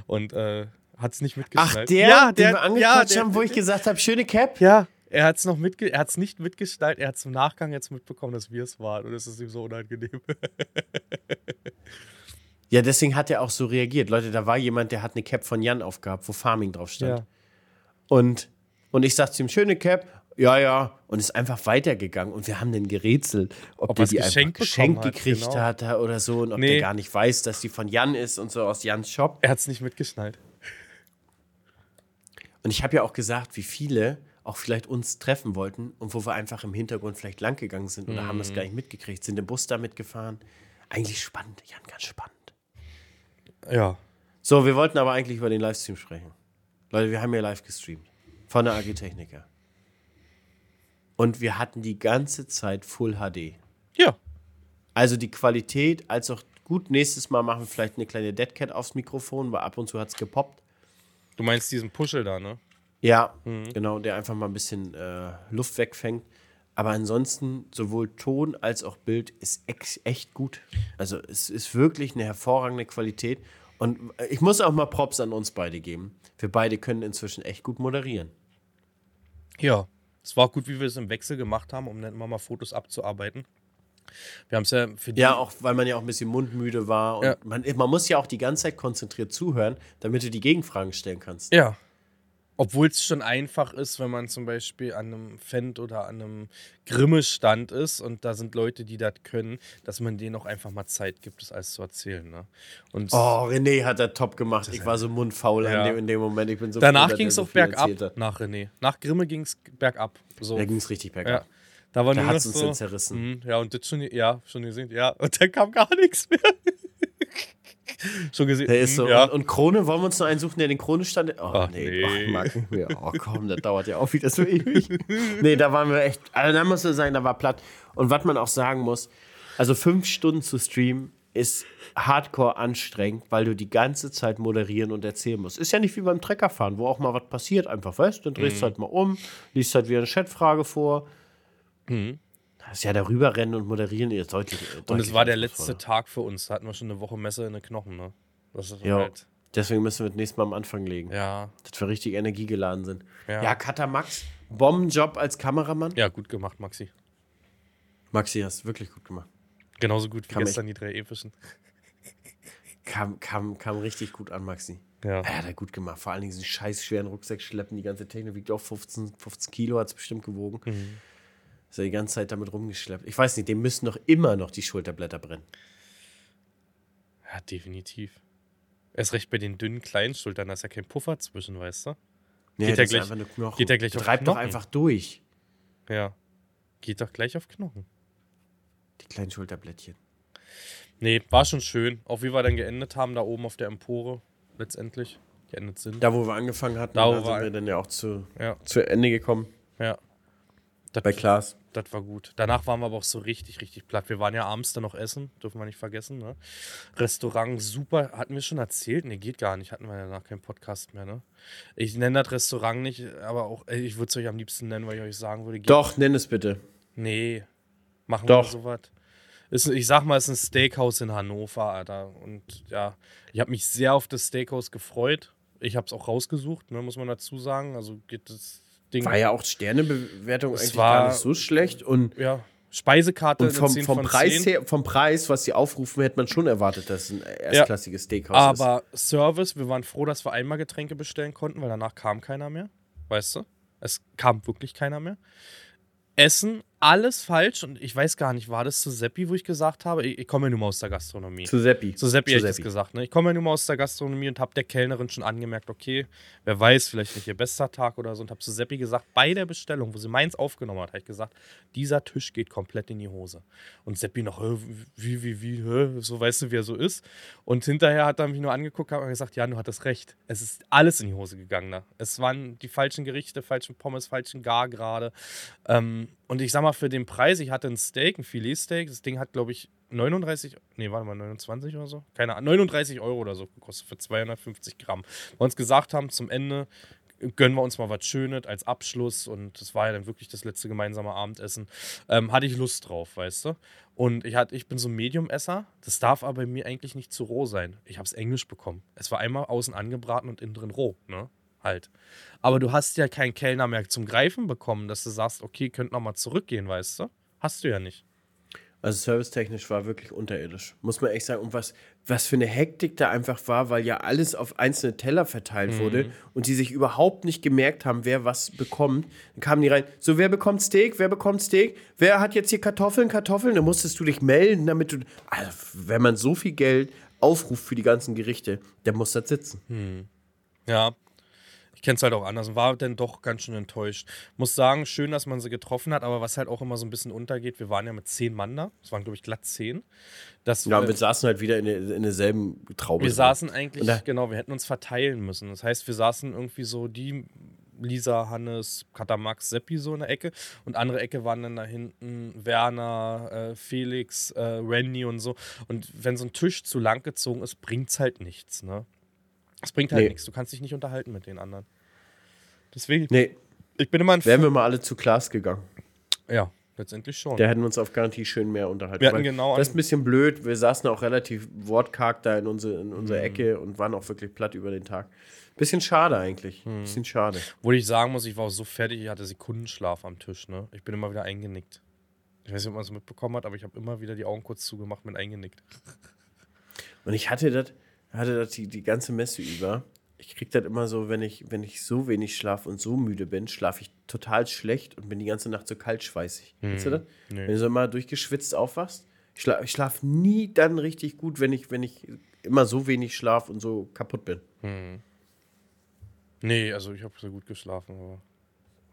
Und äh, hat es nicht Ach, mitgeschnallt. der, ja, den wir angequatscht der- haben, wo ich gesagt habe, schöne Cap. Ja, er hat es noch mitge er hat's nicht mitgeschnallt, er hat es im Nachgang jetzt mitbekommen, dass wir es waren und es ist ihm so unangenehm. Ja, deswegen hat er auch so reagiert. Leute, da war jemand, der hat eine Cap von Jan aufgehabt, wo Farming drauf stand. ja. Und, und ich sagte ihm, schöne Cap. Ja, ja. Und ist einfach weitergegangen. Und wir haben den gerätselt, ob, Ob der die einfach geschenkt bekommen hat, gekriegt genau. hat oder so. Und ob Nee. der gar nicht weiß, dass die von Jan ist und so aus Jans Shop. Er hat es nicht mitgeschnallt. Und ich habe ja auch gesagt, wie viele auch vielleicht uns treffen wollten und wo wir einfach im Hintergrund vielleicht lang gegangen sind oder haben das gar nicht mitgekriegt, sind im Bus da mitgefahren. Eigentlich spannend, Jan, ganz spannend. Ja. So, wir wollten aber eigentlich über den Livestream sprechen. Leute, wir haben ja live gestreamt. Von der AG Techniker. Und wir hatten die ganze Zeit Full HD. Ja. Also die Qualität, als auch gut, nächstes Mal machen wir vielleicht eine kleine Deadcat aufs Mikrofon, weil ab und zu hat es gepoppt. Du meinst diesen Puschel da, ne? Ja, genau, der einfach mal ein bisschen äh, Luft wegfängt. Aber ansonsten, sowohl Ton als auch Bild ist ex echt gut. Also es ist wirklich eine hervorragende Qualität. Und ich muss auch mal Props an uns beide geben. Wir beide können inzwischen echt gut moderieren. Ja. Es war auch gut, wie wir es im Wechsel gemacht haben, um dann immer mal Fotos abzuarbeiten. Wir haben es ja für die. Ja, auch weil man ja auch ein bisschen mundmüde war. Und Ja. man, man muss ja auch die ganze Zeit konzentriert zuhören, damit du die Gegenfragen stellen kannst. Ja. Obwohl es schon einfach ist, wenn man zum Beispiel an einem Fendt oder an einem Grimme-Stand ist und da sind Leute, die das können, dass man denen auch einfach mal Zeit gibt, das alles zu erzählen. Ne? Und Oh, René hat er top gemacht. Ich war so mundfaul Ja. in, dem, in dem Moment. Ich bin so danach ging es so auch viel bergab hat. nach René. Nach Grimme ging es bergab. So. Da ging es richtig ja. bergab. Da war Da nur hat's noch uns so, zerrissen. Mhm, ja, und das schon, ja, schon gesehen. Ja, und dann kam gar nichts mehr. schon gesehen. Der ist mhm, so. ja. Und, und Krone, wollen wir uns noch einen suchen, der den Krone stand? Oh, Ach, nee. nee. Ich mir. oh komm, das dauert ja auch wieder so ewig. nee, da waren wir echt. Also, da muss man sagen, da war platt. Und was man auch sagen muss, also fünf Stunden zu streamen ist hardcore anstrengend, weil du die ganze Zeit moderieren und erzählen musst. Ist ja nicht wie beim Treckerfahren, wo auch mal was passiert, einfach, weißt du? Dann drehst du halt mal um, liest halt wieder eine Chatfrage vor. Das ist ja darüber rennen und moderieren jetzt deutlich. Und es war der letzte Tag für uns. Da hatten wir schon eine Woche Messe in den Knochen, ne? Das ist Ja. halt, Deswegen müssen wir das nächste Mal am Anfang legen. ja. Dass wir richtig energiegeladen sind. Ja. Ja, Cutter Max, Bombenjob als Kameramann. Ja, gut gemacht, Maxi. Maxi, hast du wirklich gut gemacht. Genauso gut wie Kann gestern die drei epischen. Kam, kam, kam richtig gut an, Maxi. Ja. Ja, hat er gut gemacht. Vor allen Dingen diesen scheiß schweren Rucksack schleppen. Die ganze Technik wiegt auch 15, 15 Kilo, hat es bestimmt gewogen. Mhm. Ist er die ganze Zeit damit rumgeschleppt. Ich weiß nicht, dem müssen doch immer noch die Schulterblätter brennen. Ja, definitiv. Erst recht bei den dünnen kleinen Schultern, da ist ja kein Puffer zwischen, weißt du? Nee, Geht ja gleich- geht ja gleich auf Treibt doch Knochen. einfach durch, Ja. Geht doch gleich auf Knochen. die kleinen Schulterblättchen. Nee, war schon schön. Auch wie wir dann geendet haben, da oben auf der Empore, letztendlich. Geendet sind. Da, wo wir angefangen hatten, Da, wo da sind wir- wir dann ja auch zu, Ja, zu Ende gekommen. ja. Das, Bei Klaas. das war gut. Danach waren wir aber auch so richtig, richtig platt. Wir waren ja abends dann noch essen, dürfen wir nicht vergessen. Ne? Restaurant super. Hatten wir schon erzählt? Nee, geht gar nicht. Hatten wir danach keinen Podcast mehr. Ne? Ich nenne das Restaurant nicht, aber auch, ey, ich würde es euch am liebsten nennen, weil ich euch sagen würde, geht Doch, nenn es bitte. Nee, machen Doch. wir sowas. Ist, ich sag mal, es ist ein Steakhouse in Hannover, Alter. Und ja, ich habe mich sehr auf das Steakhouse gefreut. Ich habe es auch rausgesucht, ne, muss man dazu sagen. Also geht das Ding. War ja auch Sternebewertung Es eigentlich war- gar nicht so schlecht. Und, ja, Speisekarte und vom, 10 vom, Preis 10. her, vom Preis, was sie aufrufen, hätte man schon erwartet, dass es ein erstklassiges Steakhouse ist. Aber Service, wir waren froh, dass wir einmal Getränke bestellen konnten, weil danach kam keiner mehr. Weißt du? Es kam wirklich keiner mehr. Essen, alles falsch. Und ich weiß gar nicht, war das zu Seppi, wo ich gesagt habe, ich, ich komme ja nun mal aus der Gastronomie. Zu Seppi. Hätte ich Seppi. gesagt. Ne? Ich komme ja nun mal aus der Gastronomie und habe der Kellnerin schon angemerkt, okay, wer weiß, vielleicht nicht ihr bester Tag oder so. Und habe zu Seppi gesagt, bei der Bestellung, wo sie meins aufgenommen hat, habe ich gesagt, dieser Tisch geht komplett in die Hose. Und Seppi noch, "Hä, wie, wie, wie, hä? so weißt du, wie er so ist. Und hinterher hat er mich nur angeguckt und gesagt, ja, du hattest recht. Es ist alles in die Hose gegangen da. Es waren die falschen Gerichte, falschen Pommes, falschen Gar gerade. Ähm, und ich sag mal, für den Preis, ich hatte ein Steak, ein Filetsteak, das Ding hat, glaube ich, 39, nee, warte mal, 29 oder so? Keine Ahnung, 39 Euro oder so gekostet für 250 Gramm. Wir uns gesagt haben, zum Ende gönnen wir uns mal was Schönes als Abschluss und das war ja dann wirklich das letzte gemeinsame Abendessen. Ähm, hatte ich Lust drauf, weißt du? Und ich, hatte, ich bin so ein Medium-Esser, das darf aber bei mir eigentlich nicht zu roh sein. Ich habe es englisch bekommen. Es war einmal außen angebraten und innen drin roh, ne? Halt. Aber du hast ja keinen Kellner mehr zum Greifen bekommen, dass du sagst, okay, könnt noch mal zurückgehen, weißt du? Hast du ja nicht. Also servicetechnisch war wirklich unterirdisch. Muss man echt sagen. Und was, was für eine Hektik da einfach war, weil ja alles auf einzelne Teller verteilt wurde und die sich überhaupt nicht gemerkt haben, wer was bekommt. Dann kamen die rein. So, wer bekommt Steak? Wer bekommt Steak? Wer hat jetzt hier Kartoffeln? Kartoffeln? Dann musstest du dich melden, damit du. Also, wenn man so viel Geld aufruft für die ganzen Gerichte, dann muss das sitzen. Ja. Ich kenne es halt auch anders und war dann doch ganz schön enttäuscht. Muss sagen, schön, dass man sie getroffen hat, aber was halt auch immer so ein bisschen untergeht, wir waren ja mit zehn Mann da. Es waren, glaube ich, glatt zehn. Das, Ja, und äh, wir saßen halt wieder in, in derselben Traube. wir drin. saßen eigentlich, genau, wir hätten uns verteilen müssen. Das heißt, wir saßen irgendwie so die Lisa, Hannes, Katamax, Seppi so in der Ecke und andere Ecke waren dann da hinten Werner, äh, Felix, äh, Randy und so. Und wenn so ein Tisch zu lang gezogen ist, bringt's halt nichts, ne? Es bringt halt Nee. nichts. Du kannst dich nicht unterhalten mit den anderen. Deswegen, Nee, ich bin immer ein wären wir mal alle zu Klaas gegangen. Ja, letztendlich schon. Der hätten uns auf Garantie schön mehr unterhalten. Wir hatten genau Das ist ein bisschen blöd. Wir saßen auch relativ wortkarg da in, unsere, in Mhm. unserer Ecke und waren auch wirklich platt über den Tag. Bisschen schade eigentlich. Mhm. Bisschen schade. Wo ich sagen muss, ich war auch so fertig, ich hatte Sekundenschlaf am Tisch, ne? Ich bin immer wieder eingenickt. Ich weiß nicht, ob man es mitbekommen hat, aber ich habe immer wieder die Augen kurz zugemacht und eingenickt. Und ich hatte das hatte das die, die ganze Messe über. Ich krieg das immer so, wenn ich, wenn ich so wenig schlafe und so müde bin, schlafe ich total schlecht und bin die ganze Nacht so kaltschweißig. Kennst du das? Nee. Wenn du so immer durchgeschwitzt aufwachst. Ich schlafe schlaf nie dann richtig gut, wenn ich, wenn ich immer so wenig schlafe und so kaputt bin. Nee, also ich habe sehr gut geschlafen, aber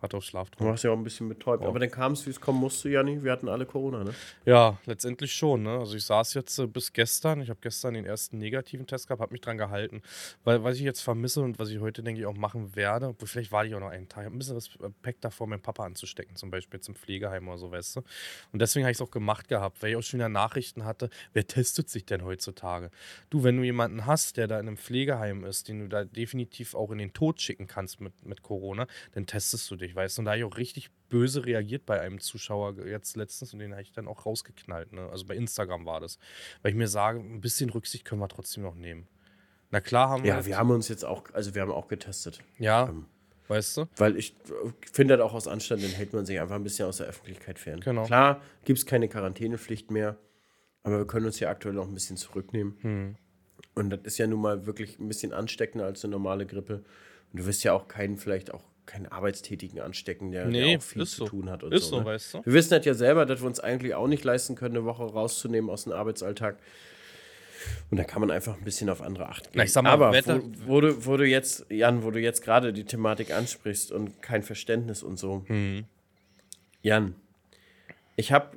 hatte auch Du Schlaftraum. warst ja auch ein bisschen betäubt. Ja. Aber dann kam es, wie es kommen musste, Janni. Wir hatten alle Corona, ne? Ja, letztendlich schon. Ne? Also ich saß jetzt äh, bis gestern, ich habe gestern den ersten negativen Test gehabt, habe mich dran gehalten. Weil was ich jetzt vermisse und was ich heute, denke ich, auch machen werde, obwohl vielleicht warte ich auch noch einen Tag, ich habe ein bisschen Respekt davor, meinen Papa anzustecken, zum Beispiel jetzt im Pflegeheim oder so, weißt du. Und deswegen habe ich es auch gemacht gehabt, weil ich auch schon wieder Nachrichten hatte, wer testet sich denn heutzutage? Du, wenn du jemanden hast, der da in einem Pflegeheim ist, den du da definitiv auch in den Tod schicken kannst mit, mit Corona, dann testest du dich, weißt du. Und da habe ich auch richtig böse reagiert bei einem Zuschauer jetzt letztens und den habe ich dann auch rausgeknallt. Ne? Also bei Instagram war das. Weil ich mir sage, ein bisschen Rücksicht können wir trotzdem noch nehmen. Na klar haben wir. Ja, wir haben uns jetzt auch, also wir haben auch getestet. Ja, ähm, weißt du? Weil ich äh, finde das auch aus Anstand, dann hält man sich einfach ein bisschen aus der Öffentlichkeit fern. Genau. Klar, gibt es keine Quarantänepflicht mehr, aber wir können uns hier aktuell noch ein bisschen zurücknehmen. Hm. Und das ist ja nun mal wirklich ein bisschen ansteckender als eine normale Grippe. Und du wirst ja auch keinen, vielleicht auch keinen Arbeitstätigen anstecken, der, Nee, der auch viel zu so. tun hat. Und Ist so, so, ne? weißt du? Wir wissen das ja selber, dass wir uns eigentlich auch nicht leisten können, eine Woche rauszunehmen aus dem Arbeitsalltag. Und da kann man einfach ein bisschen auf andere Acht geben. Mal, Aber Wetter- wo, wo, du, wo du jetzt, Jan, wo du jetzt gerade die Thematik ansprichst und kein Verständnis und so. Hm. Jan, ich habe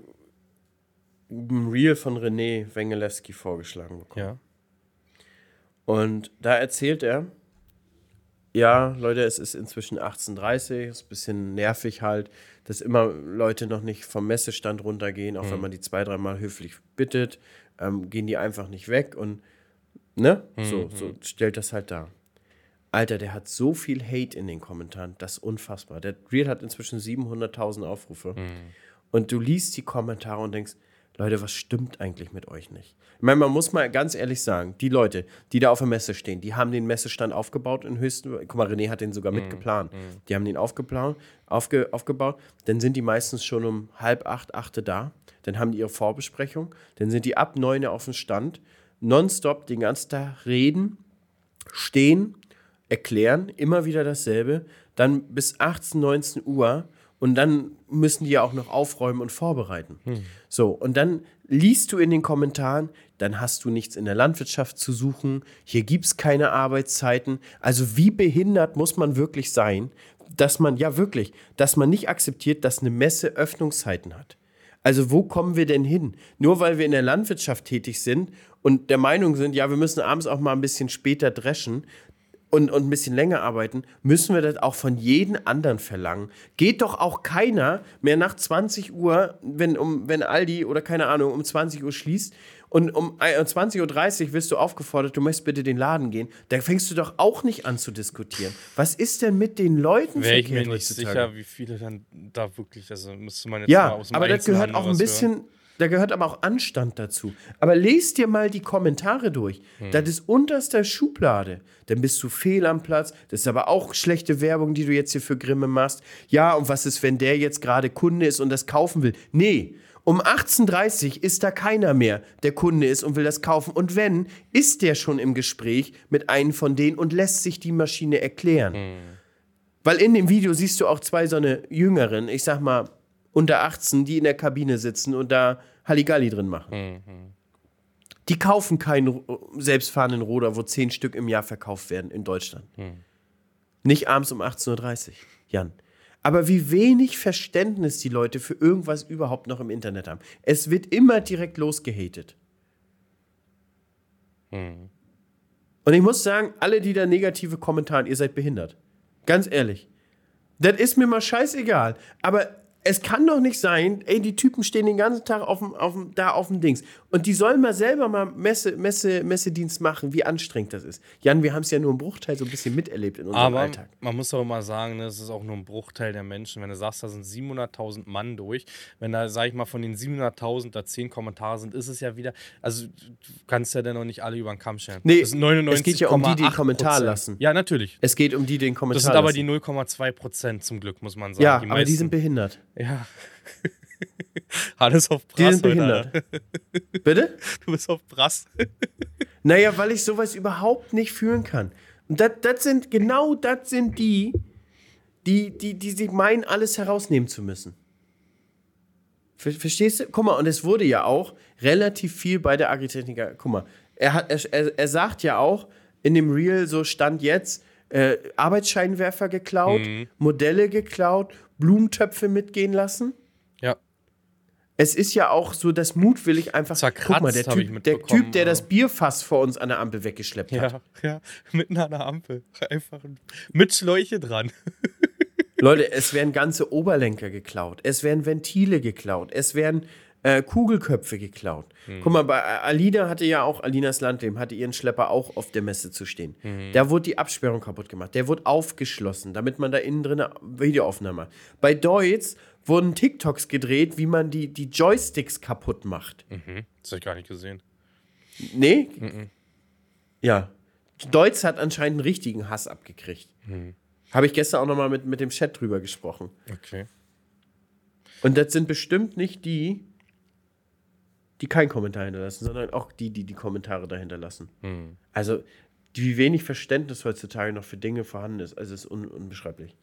ein Reel von René Wengelewski vorgeschlagen bekommen. Ja. Und da erzählt er, ja, Leute, es ist inzwischen 18.30 ist ein bisschen nervig halt, dass immer Leute noch nicht vom Messestand runtergehen, auch wenn man die zwei, dreimal höflich bittet, ähm, gehen die einfach nicht weg und, ne, so, so stellt das halt dar. Alter, der hat so viel Hate in den Kommentaren, das ist unfassbar. Der Reel hat inzwischen 700.000 Aufrufe. Und du liest die Kommentare und denkst, Leute, was stimmt eigentlich mit euch nicht? Ich meine, man muss mal ganz ehrlich sagen, die Leute, die da auf der Messe stehen, die haben den Messestand aufgebaut in höchsten. Guck mal, René hat den sogar mitgeplant. Die haben den aufgeplant, aufge, aufgebaut. Dann sind die meistens schon um halb acht, achte da. Dann haben die ihre Vorbesprechung. Dann sind die ab neun auf dem Stand. Nonstop den ganzen Tag reden, stehen, erklären, immer wieder dasselbe, dann bis 18, 19 Uhr und dann müssen die ja auch noch aufräumen und vorbereiten. So, und dann liest du in den Kommentaren, dann hast du nichts in der Landwirtschaft zu suchen, hier gibt es keine Arbeitszeiten. Also wie behindert muss man wirklich sein, dass man, ja wirklich, dass man nicht akzeptiert, dass eine Messe Öffnungszeiten hat. Also wo kommen wir denn hin? Nur weil wir in der Landwirtschaft tätig sind und der Meinung sind, ja, wir müssen abends auch mal ein bisschen später dreschen und, und ein bisschen länger arbeiten, müssen wir das auch von jedem anderen verlangen. Geht doch auch keiner mehr nach 20 Uhr, wenn, um, wenn Aldi oder keine Ahnung um 20 Uhr schließt und um äh, 20.30 Uhr wirst du aufgefordert, du möchtest bitte den Laden gehen. Da fängst du doch auch nicht an zu diskutieren. Was ist denn mit den Leuten Wäre ich mir verkehrt nicht heutzutage? sicher, wie viele dann da wirklich, also müsste man jetzt mal Ja, aus dem aber das gehört auch ein bisschen, da gehört aber auch Anstand dazu. Aber lest dir mal die Kommentare durch. Hm. Das ist unterster Schublade. Dann bist du fehl am Platz. Das ist aber auch schlechte Werbung, die du jetzt hier für Grimme machst. Ja, und was ist, wenn der jetzt gerade Kunde ist und das kaufen will? Nee. Um 18.30 Uhr ist da keiner mehr, der Kunde ist und will das kaufen. Und wenn, ist der schon im Gespräch mit einem von denen und lässt sich die Maschine erklären. Weil in dem Video siehst du auch zwei so eine Jüngeren, ich sag mal unter 18, die in der Kabine sitzen und da Halligalli drin machen. Die kaufen keinen selbstfahrenden Roder, wo zehn Stück im Jahr verkauft werden in Deutschland. Nicht abends um 18.30 Uhr, Jan. Aber wie wenig Verständnis die Leute für irgendwas überhaupt noch im Internet haben. Es wird immer direkt losgehatet. Und ich muss sagen, alle, die da negative Kommentare, ihr seid behindert. Ganz ehrlich. Das ist mir mal scheißegal. Aber es kann doch nicht sein, ey, die Typen stehen den ganzen Tag auf dem, auf dem, da auf dem Dings. Und die sollen mal selber mal Messe, Messe, Messedienst machen, wie anstrengend das ist. Jan, wir haben es ja nur im Bruchteil so ein bisschen miterlebt in unserem Aber Alltag. man muss auch mal sagen, ne, es ist auch nur ein Bruchteil der Menschen. Wenn du sagst, da sind 700.000 Mann durch, wenn da, sag ich mal, von den 700.000 da 10 Kommentare sind, ist es ja wieder, also du kannst ja dann noch nicht alle über den Kamm scheren. Nee, das sind 99, es geht ja um die, die einen Kommentar lassen. Ja, natürlich. Es geht um die, den Kommentar. Das sind aber lassen. die 0,2 Prozent zum Glück, muss man sagen. Ja, die aber die sind behindert. Ja. Alles auf Die Brass. sind behindert. Alter. Bitte? Du bist auf Brass. Naja, weil ich sowas überhaupt nicht fühlen kann. Und das, sind, genau das sind die, die, die, die sich meinen, alles herausnehmen zu müssen. Ver verstehst du? Guck mal, und es wurde ja auch relativ viel bei der Agritechniker. Guck mal, er, hat, er, er sagt ja auch in dem Reel, so stand jetzt, äh, Arbeitsscheinwerfer geklaut, Mhm. Modelle geklaut, Blumentöpfe mitgehen lassen. Ja. Es ist ja auch so, dass mutwillig einfach. Zerkratzt, guck mal, der typ, der, typ, der ja. das Bierfass vor uns an der Ampel weggeschleppt hat. Ja, ja, mitten an der Ampel. Einfach mit Schläuche dran. Leute, es werden ganze Oberlenker geklaut, es werden Ventile geklaut, es werden äh, Kugelköpfe geklaut. Guck mal, bei Alina hatte ja auch, Alinas Landleben hatte ihren Schlepper auch auf der Messe zu stehen. Da wurde die Absperrung kaputt gemacht, der wurde aufgeschlossen, damit man da innen drin eine Videoaufnahme hat. Bei Deutz wurden TikToks gedreht, wie man die, die Joysticks kaputt macht. Das hab ich gar nicht gesehen. Nee? Ja. Deutz hat anscheinend einen richtigen Hass abgekriegt. Habe ich gestern auch noch mal mit, mit dem Chat drüber gesprochen. Okay. Und das sind bestimmt nicht die, die keinen Kommentar hinterlassen, sondern auch die, die die Kommentare dahinter lassen. Also, wie wenig Verständnis heutzutage noch für Dinge vorhanden ist, also es ist un unbeschreiblich.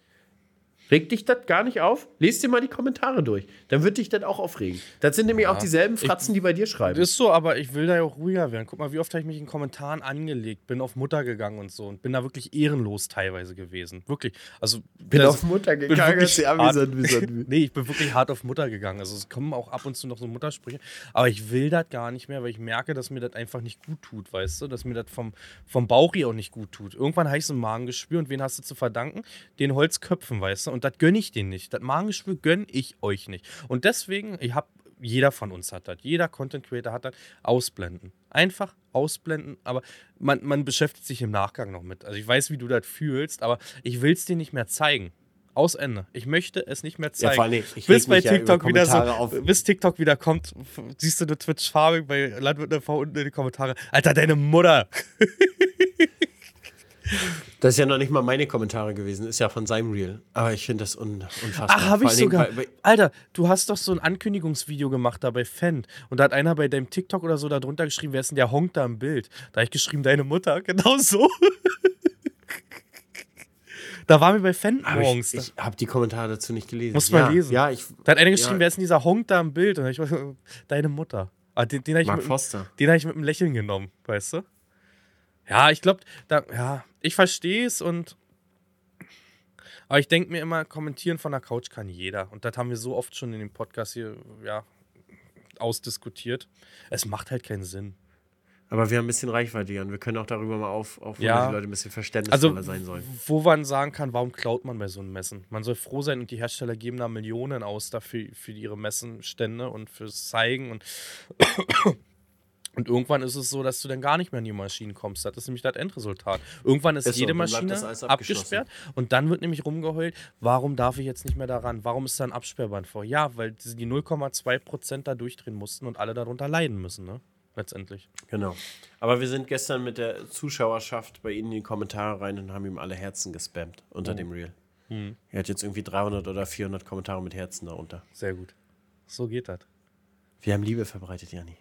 Regt dich das gar nicht auf? Lest dir mal die Kommentare durch. Dann wird dich das auch aufregen. Das sind nämlich auch dieselben Fratzen, die bei dir schreiben. Ist so, aber ich will da ja auch ruhiger werden. Guck mal, wie oft habe ich mich in Kommentaren angelegt, bin auf Mutter gegangen und so und bin da wirklich ehrenlos teilweise gewesen. Wirklich. Also bin das- auf Mutter bin gegangen. wirklich Ja, hart- nee, ich bin wirklich hart auf Mutter gegangen. Also es kommen auch ab und zu noch so Muttersprüche. Aber ich will das gar nicht mehr, weil ich merke, dass mir das einfach nicht gut tut, weißt du? Dass mir das vom, vom Bauch hier auch nicht gut tut. Irgendwann habe ich so ein Magengeschwür und wen hast du zu verdanken? Den Holzköpfen, weißt du? Und das gönne ich denen nicht. Das Magengeschwür gönne ich euch nicht. Und deswegen, ich habe, jeder von uns hat das, jeder Content Creator hat das, ausblenden. Einfach ausblenden, aber man, man beschäftigt sich im Nachgang noch mit. Also ich weiß, wie du das fühlst, aber ich will es dir nicht mehr zeigen. Aus Ende. Ich möchte es nicht mehr zeigen. vor allen Dingen, ich bis bei mich ja TikTok wieder so, auf. bis TikTok wieder kommt, siehst du eine Twitch-Farbe bei Landwirt TV unten in die Kommentare. Alter, deine Mutter. Das ist ja noch nicht mal meine Kommentare gewesen, ist ja von seinem Reel. Aber ich finde das un unfassbar. Ach, habe ich sogar. bei- bei- Alter, du hast doch so ein Ankündigungsvideo gemacht da bei Fan. Und da hat einer bei deinem TikTok oder so da drunter geschrieben, wer ist denn der Honk da im Bild? Da habe ich geschrieben, deine Mutter. Genau so. da waren wir bei Fan morgens. ich, ich habe die Kommentare dazu nicht gelesen. Muss man ja, lesen. Ja, ich. da hat einer geschrieben, ja, wer ist denn dieser Honk da im Bild? Und ich deine Mutter. Ah, den den habe ich, Mark mit- Foster. den hab ich mit einem Lächeln genommen, weißt du? Ja, ich glaube, da, ja, ich verstehe es und. Aber ich denke mir immer, kommentieren von der Couch kann jeder. Und das haben wir so oft schon in dem Podcast hier, ja, ausdiskutiert. Es macht halt keinen Sinn. Aber wir haben ein bisschen Reichweite, Jan. Wir können auch darüber mal auf, auf Ja. die Leute ein bisschen verständnisvoller Also, sein sollen. wo man sagen kann, warum klaut man bei so einem Messen? Man soll froh sein und die Hersteller geben da Millionen aus dafür für ihre Messenstände und fürs Zeigen und und irgendwann ist es so, dass du dann gar nicht mehr in die Maschinen kommst. Das ist nämlich das Endresultat. Irgendwann ist, Ist so, jede bleibt Maschine abgesperrt und dann wird nämlich rumgeheult, warum darf ich jetzt nicht mehr daran? Warum ist da ein Absperrband vor? Ja, weil die 0,2 Prozent da durchdrehen mussten und alle darunter leiden müssen, ne? Letztendlich. Genau. Aber wir sind gestern mit der Zuschauerschaft bei Ihnen in die Kommentare rein und haben ihm alle Herzen gespammt unter dem Reel. Er hat jetzt irgendwie 300 oder 400 Kommentare mit Herzen darunter. Sehr gut. So geht das. Wir haben Liebe verbreitet, Jani.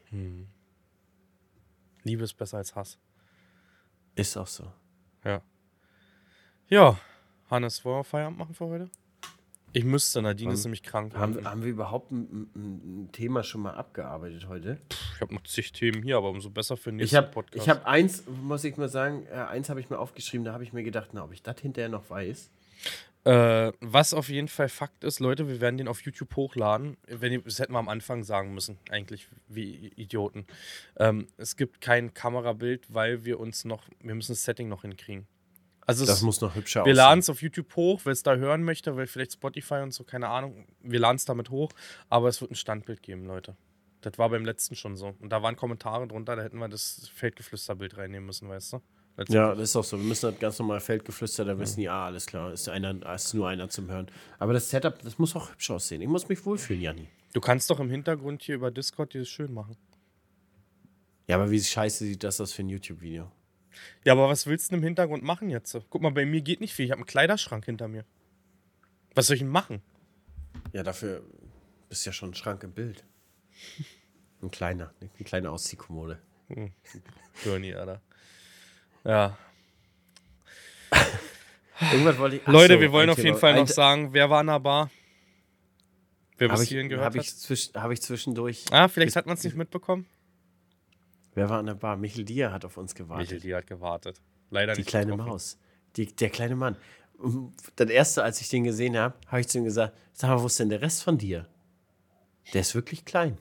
Liebe ist besser als Hass. Ist auch so. Ja. Ja, Hannes, wollen wir Feierabend machen für heute? Ich müsste, Nadine ist nämlich krank. Haben, haben wir überhaupt ein, ein, Thema schon mal abgearbeitet heute? Ich habe noch zig Themen hier, aber umso besser für den nächsten Ich habe Podcast. ich hab eins, muss ich mal sagen, äh, eins habe ich mir aufgeschrieben, da habe ich mir gedacht, na, ob ich das hinterher noch weiß. Äh, was auf jeden Fall Fakt ist, Leute, wir werden den auf YouTube hochladen. Wenn, ihr- das hätten wir am Anfang sagen müssen, eigentlich wie Idioten. Ähm, es gibt kein Kamerabild, weil wir uns noch, wir müssen das Setting noch hinkriegen. Also Das es, muss noch hübscher wir aussehen. laden es auf YouTube hoch, wer es da hören möchte, weil vielleicht Spotify und so, keine Ahnung. Wir laden es damit hoch, aber es wird ein Standbild geben, Leute. Das war beim letzten schon so. Und da waren Kommentare drunter, da hätten wir das Feldgeflüsterbild reinnehmen müssen, weißt du? Letztes Ja, das ist auch so. Wir müssen das ganz normal Feldgeflüster, da wissen die, ah, alles klar, ist, einer, ist nur einer zum Hören. Aber das Setup, das muss auch hübsch aussehen. Ich muss mich wohlfühlen, Janni. Du kannst doch im Hintergrund hier über Discord dieses schön machen. Ja, aber wie scheiße sieht das aus für ein YouTube-Video? Ja, aber was willst du denn im Hintergrund machen jetzt? Guck mal, bei mir geht nicht viel. Ich habe einen Kleiderschrank hinter mir. Was soll ich denn machen? Ja, dafür ist ja schon ein Schrank im Bild. Ein kleiner, eine kleine Ausziehkommode. Bernie, Alter. Ja. Irgendwas wollte ich. Leute, so, wir wollen auf jeden Thema. Fall noch Ein- sagen, wer war in der Bar? Wer Habe bis hierhin gehört hab hat? ich, zwisch, hab ich zwischendurch. Ah, vielleicht hat man es nicht mitbekommen. Wer war an der Bar? Michel Dier hat auf uns Michel, gewartet. die hat gewartet. Leider Die nicht kleine getroffen. Maus. Die, der kleine Mann. Das erste, als ich den gesehen habe, habe ich zu ihm gesagt: Sag mal, wo ist denn der Rest von dir? Der ist wirklich klein.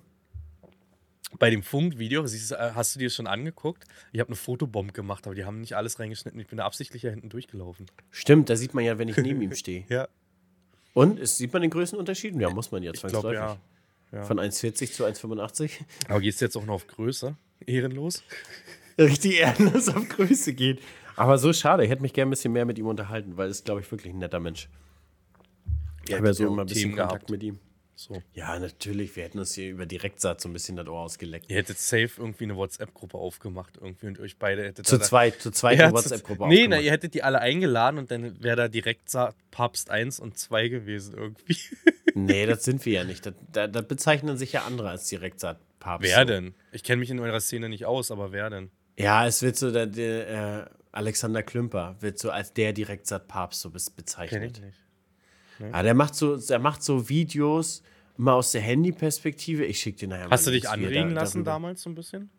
Bei dem Funkvideo, äh, hast du dir das schon angeguckt? Ich habe eine Fotobomb gemacht, aber die haben nicht alles reingeschnitten. Ich bin da absichtlich ja hinten durchgelaufen. Stimmt, da sieht man ja, wenn ich neben ihm stehe. Ja, Und es sieht man den Größenunterschied? Ja, muss man ja zwangsläufig. ja. ja. Von 1,40 zu 1,85. Aber gehst du jetzt auch noch auf Größe? Ehrenlos? Richtig ehrenlos auf Größe geht. Aber so schade, ich hätte mich gerne ein bisschen mehr mit ihm unterhalten, weil es, glaube ich, wirklich ein netter Mensch. Ich habe ja so immer ein bisschen Kontakt gehabt. mit ihm. So. Ja, natürlich. Wir hätten uns hier über Direktsaat so ein bisschen das Ohr ausgeleckt. Ihr hättet safe irgendwie eine WhatsApp-Gruppe aufgemacht irgendwie und euch beide hättet Zu zweit, zu zweit Ja, eine WhatsApp-Gruppe Nee, na, ihr hättet die alle eingeladen und dann wäre da direkt Sa- Papst 1 und 2 gewesen irgendwie. Nee, das sind wir ja nicht. Das, da, da bezeichnen sich ja andere als Direktsaat-Papst. wer so. denn? Ich kenne mich in eurer Szene nicht aus, aber wer denn? Ja, es wird so, der, der äh, Alexander Klümper wird so als der Direktsaat-Papst so bez- Kenn bezeichnet. ich nicht. Ja, der macht so, der macht so Videos mal aus der Handy-Perspektive. Ich schicke dir nachher Hast mal du dich anregen da- lassen darüber- damals so ein bisschen?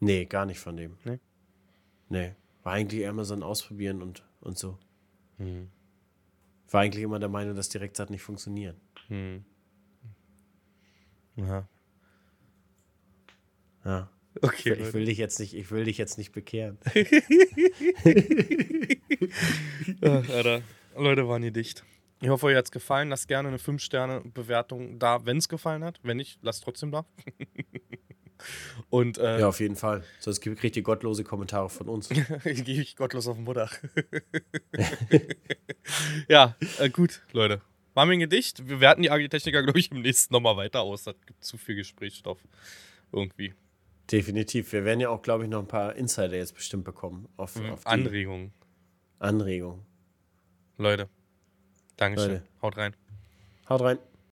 Nee, gar nicht von dem. Nee? Nee. War eigentlich eher mal so ein Ausprobieren und, und so. Hm. War eigentlich immer der Meinung, dass Direktsaat nicht funktioniert. Ja. Ja. Okay. Ich will dich jetzt nicht, ich will dich jetzt nicht bekehren. Ach, Alter. Leute, waren die dicht. Ich hoffe, euch hat es gefallen. Lasst gerne eine 5-Sterne-Bewertung da, wenn es gefallen hat. Wenn nicht, lasst trotzdem da. Und äh, Ja, auf jeden Fall. Sonst kriegt ihr gottlose Kommentare von uns. gehe ich gottlos auf den Mutter. ja, äh, gut, Leute. War mir ein Gedicht. Wir werten die Agitechniker, glaube ich, im nächsten nochmal weiter aus. Das gibt zu viel Gesprächsstoff. Irgendwie. Definitiv. Wir werden ja auch, glaube ich, noch ein paar Insider jetzt bestimmt bekommen. Auf, auf die Anregungen. Anregungen. Leute. Dankeschön. Leute. Haut rein. Haut rein.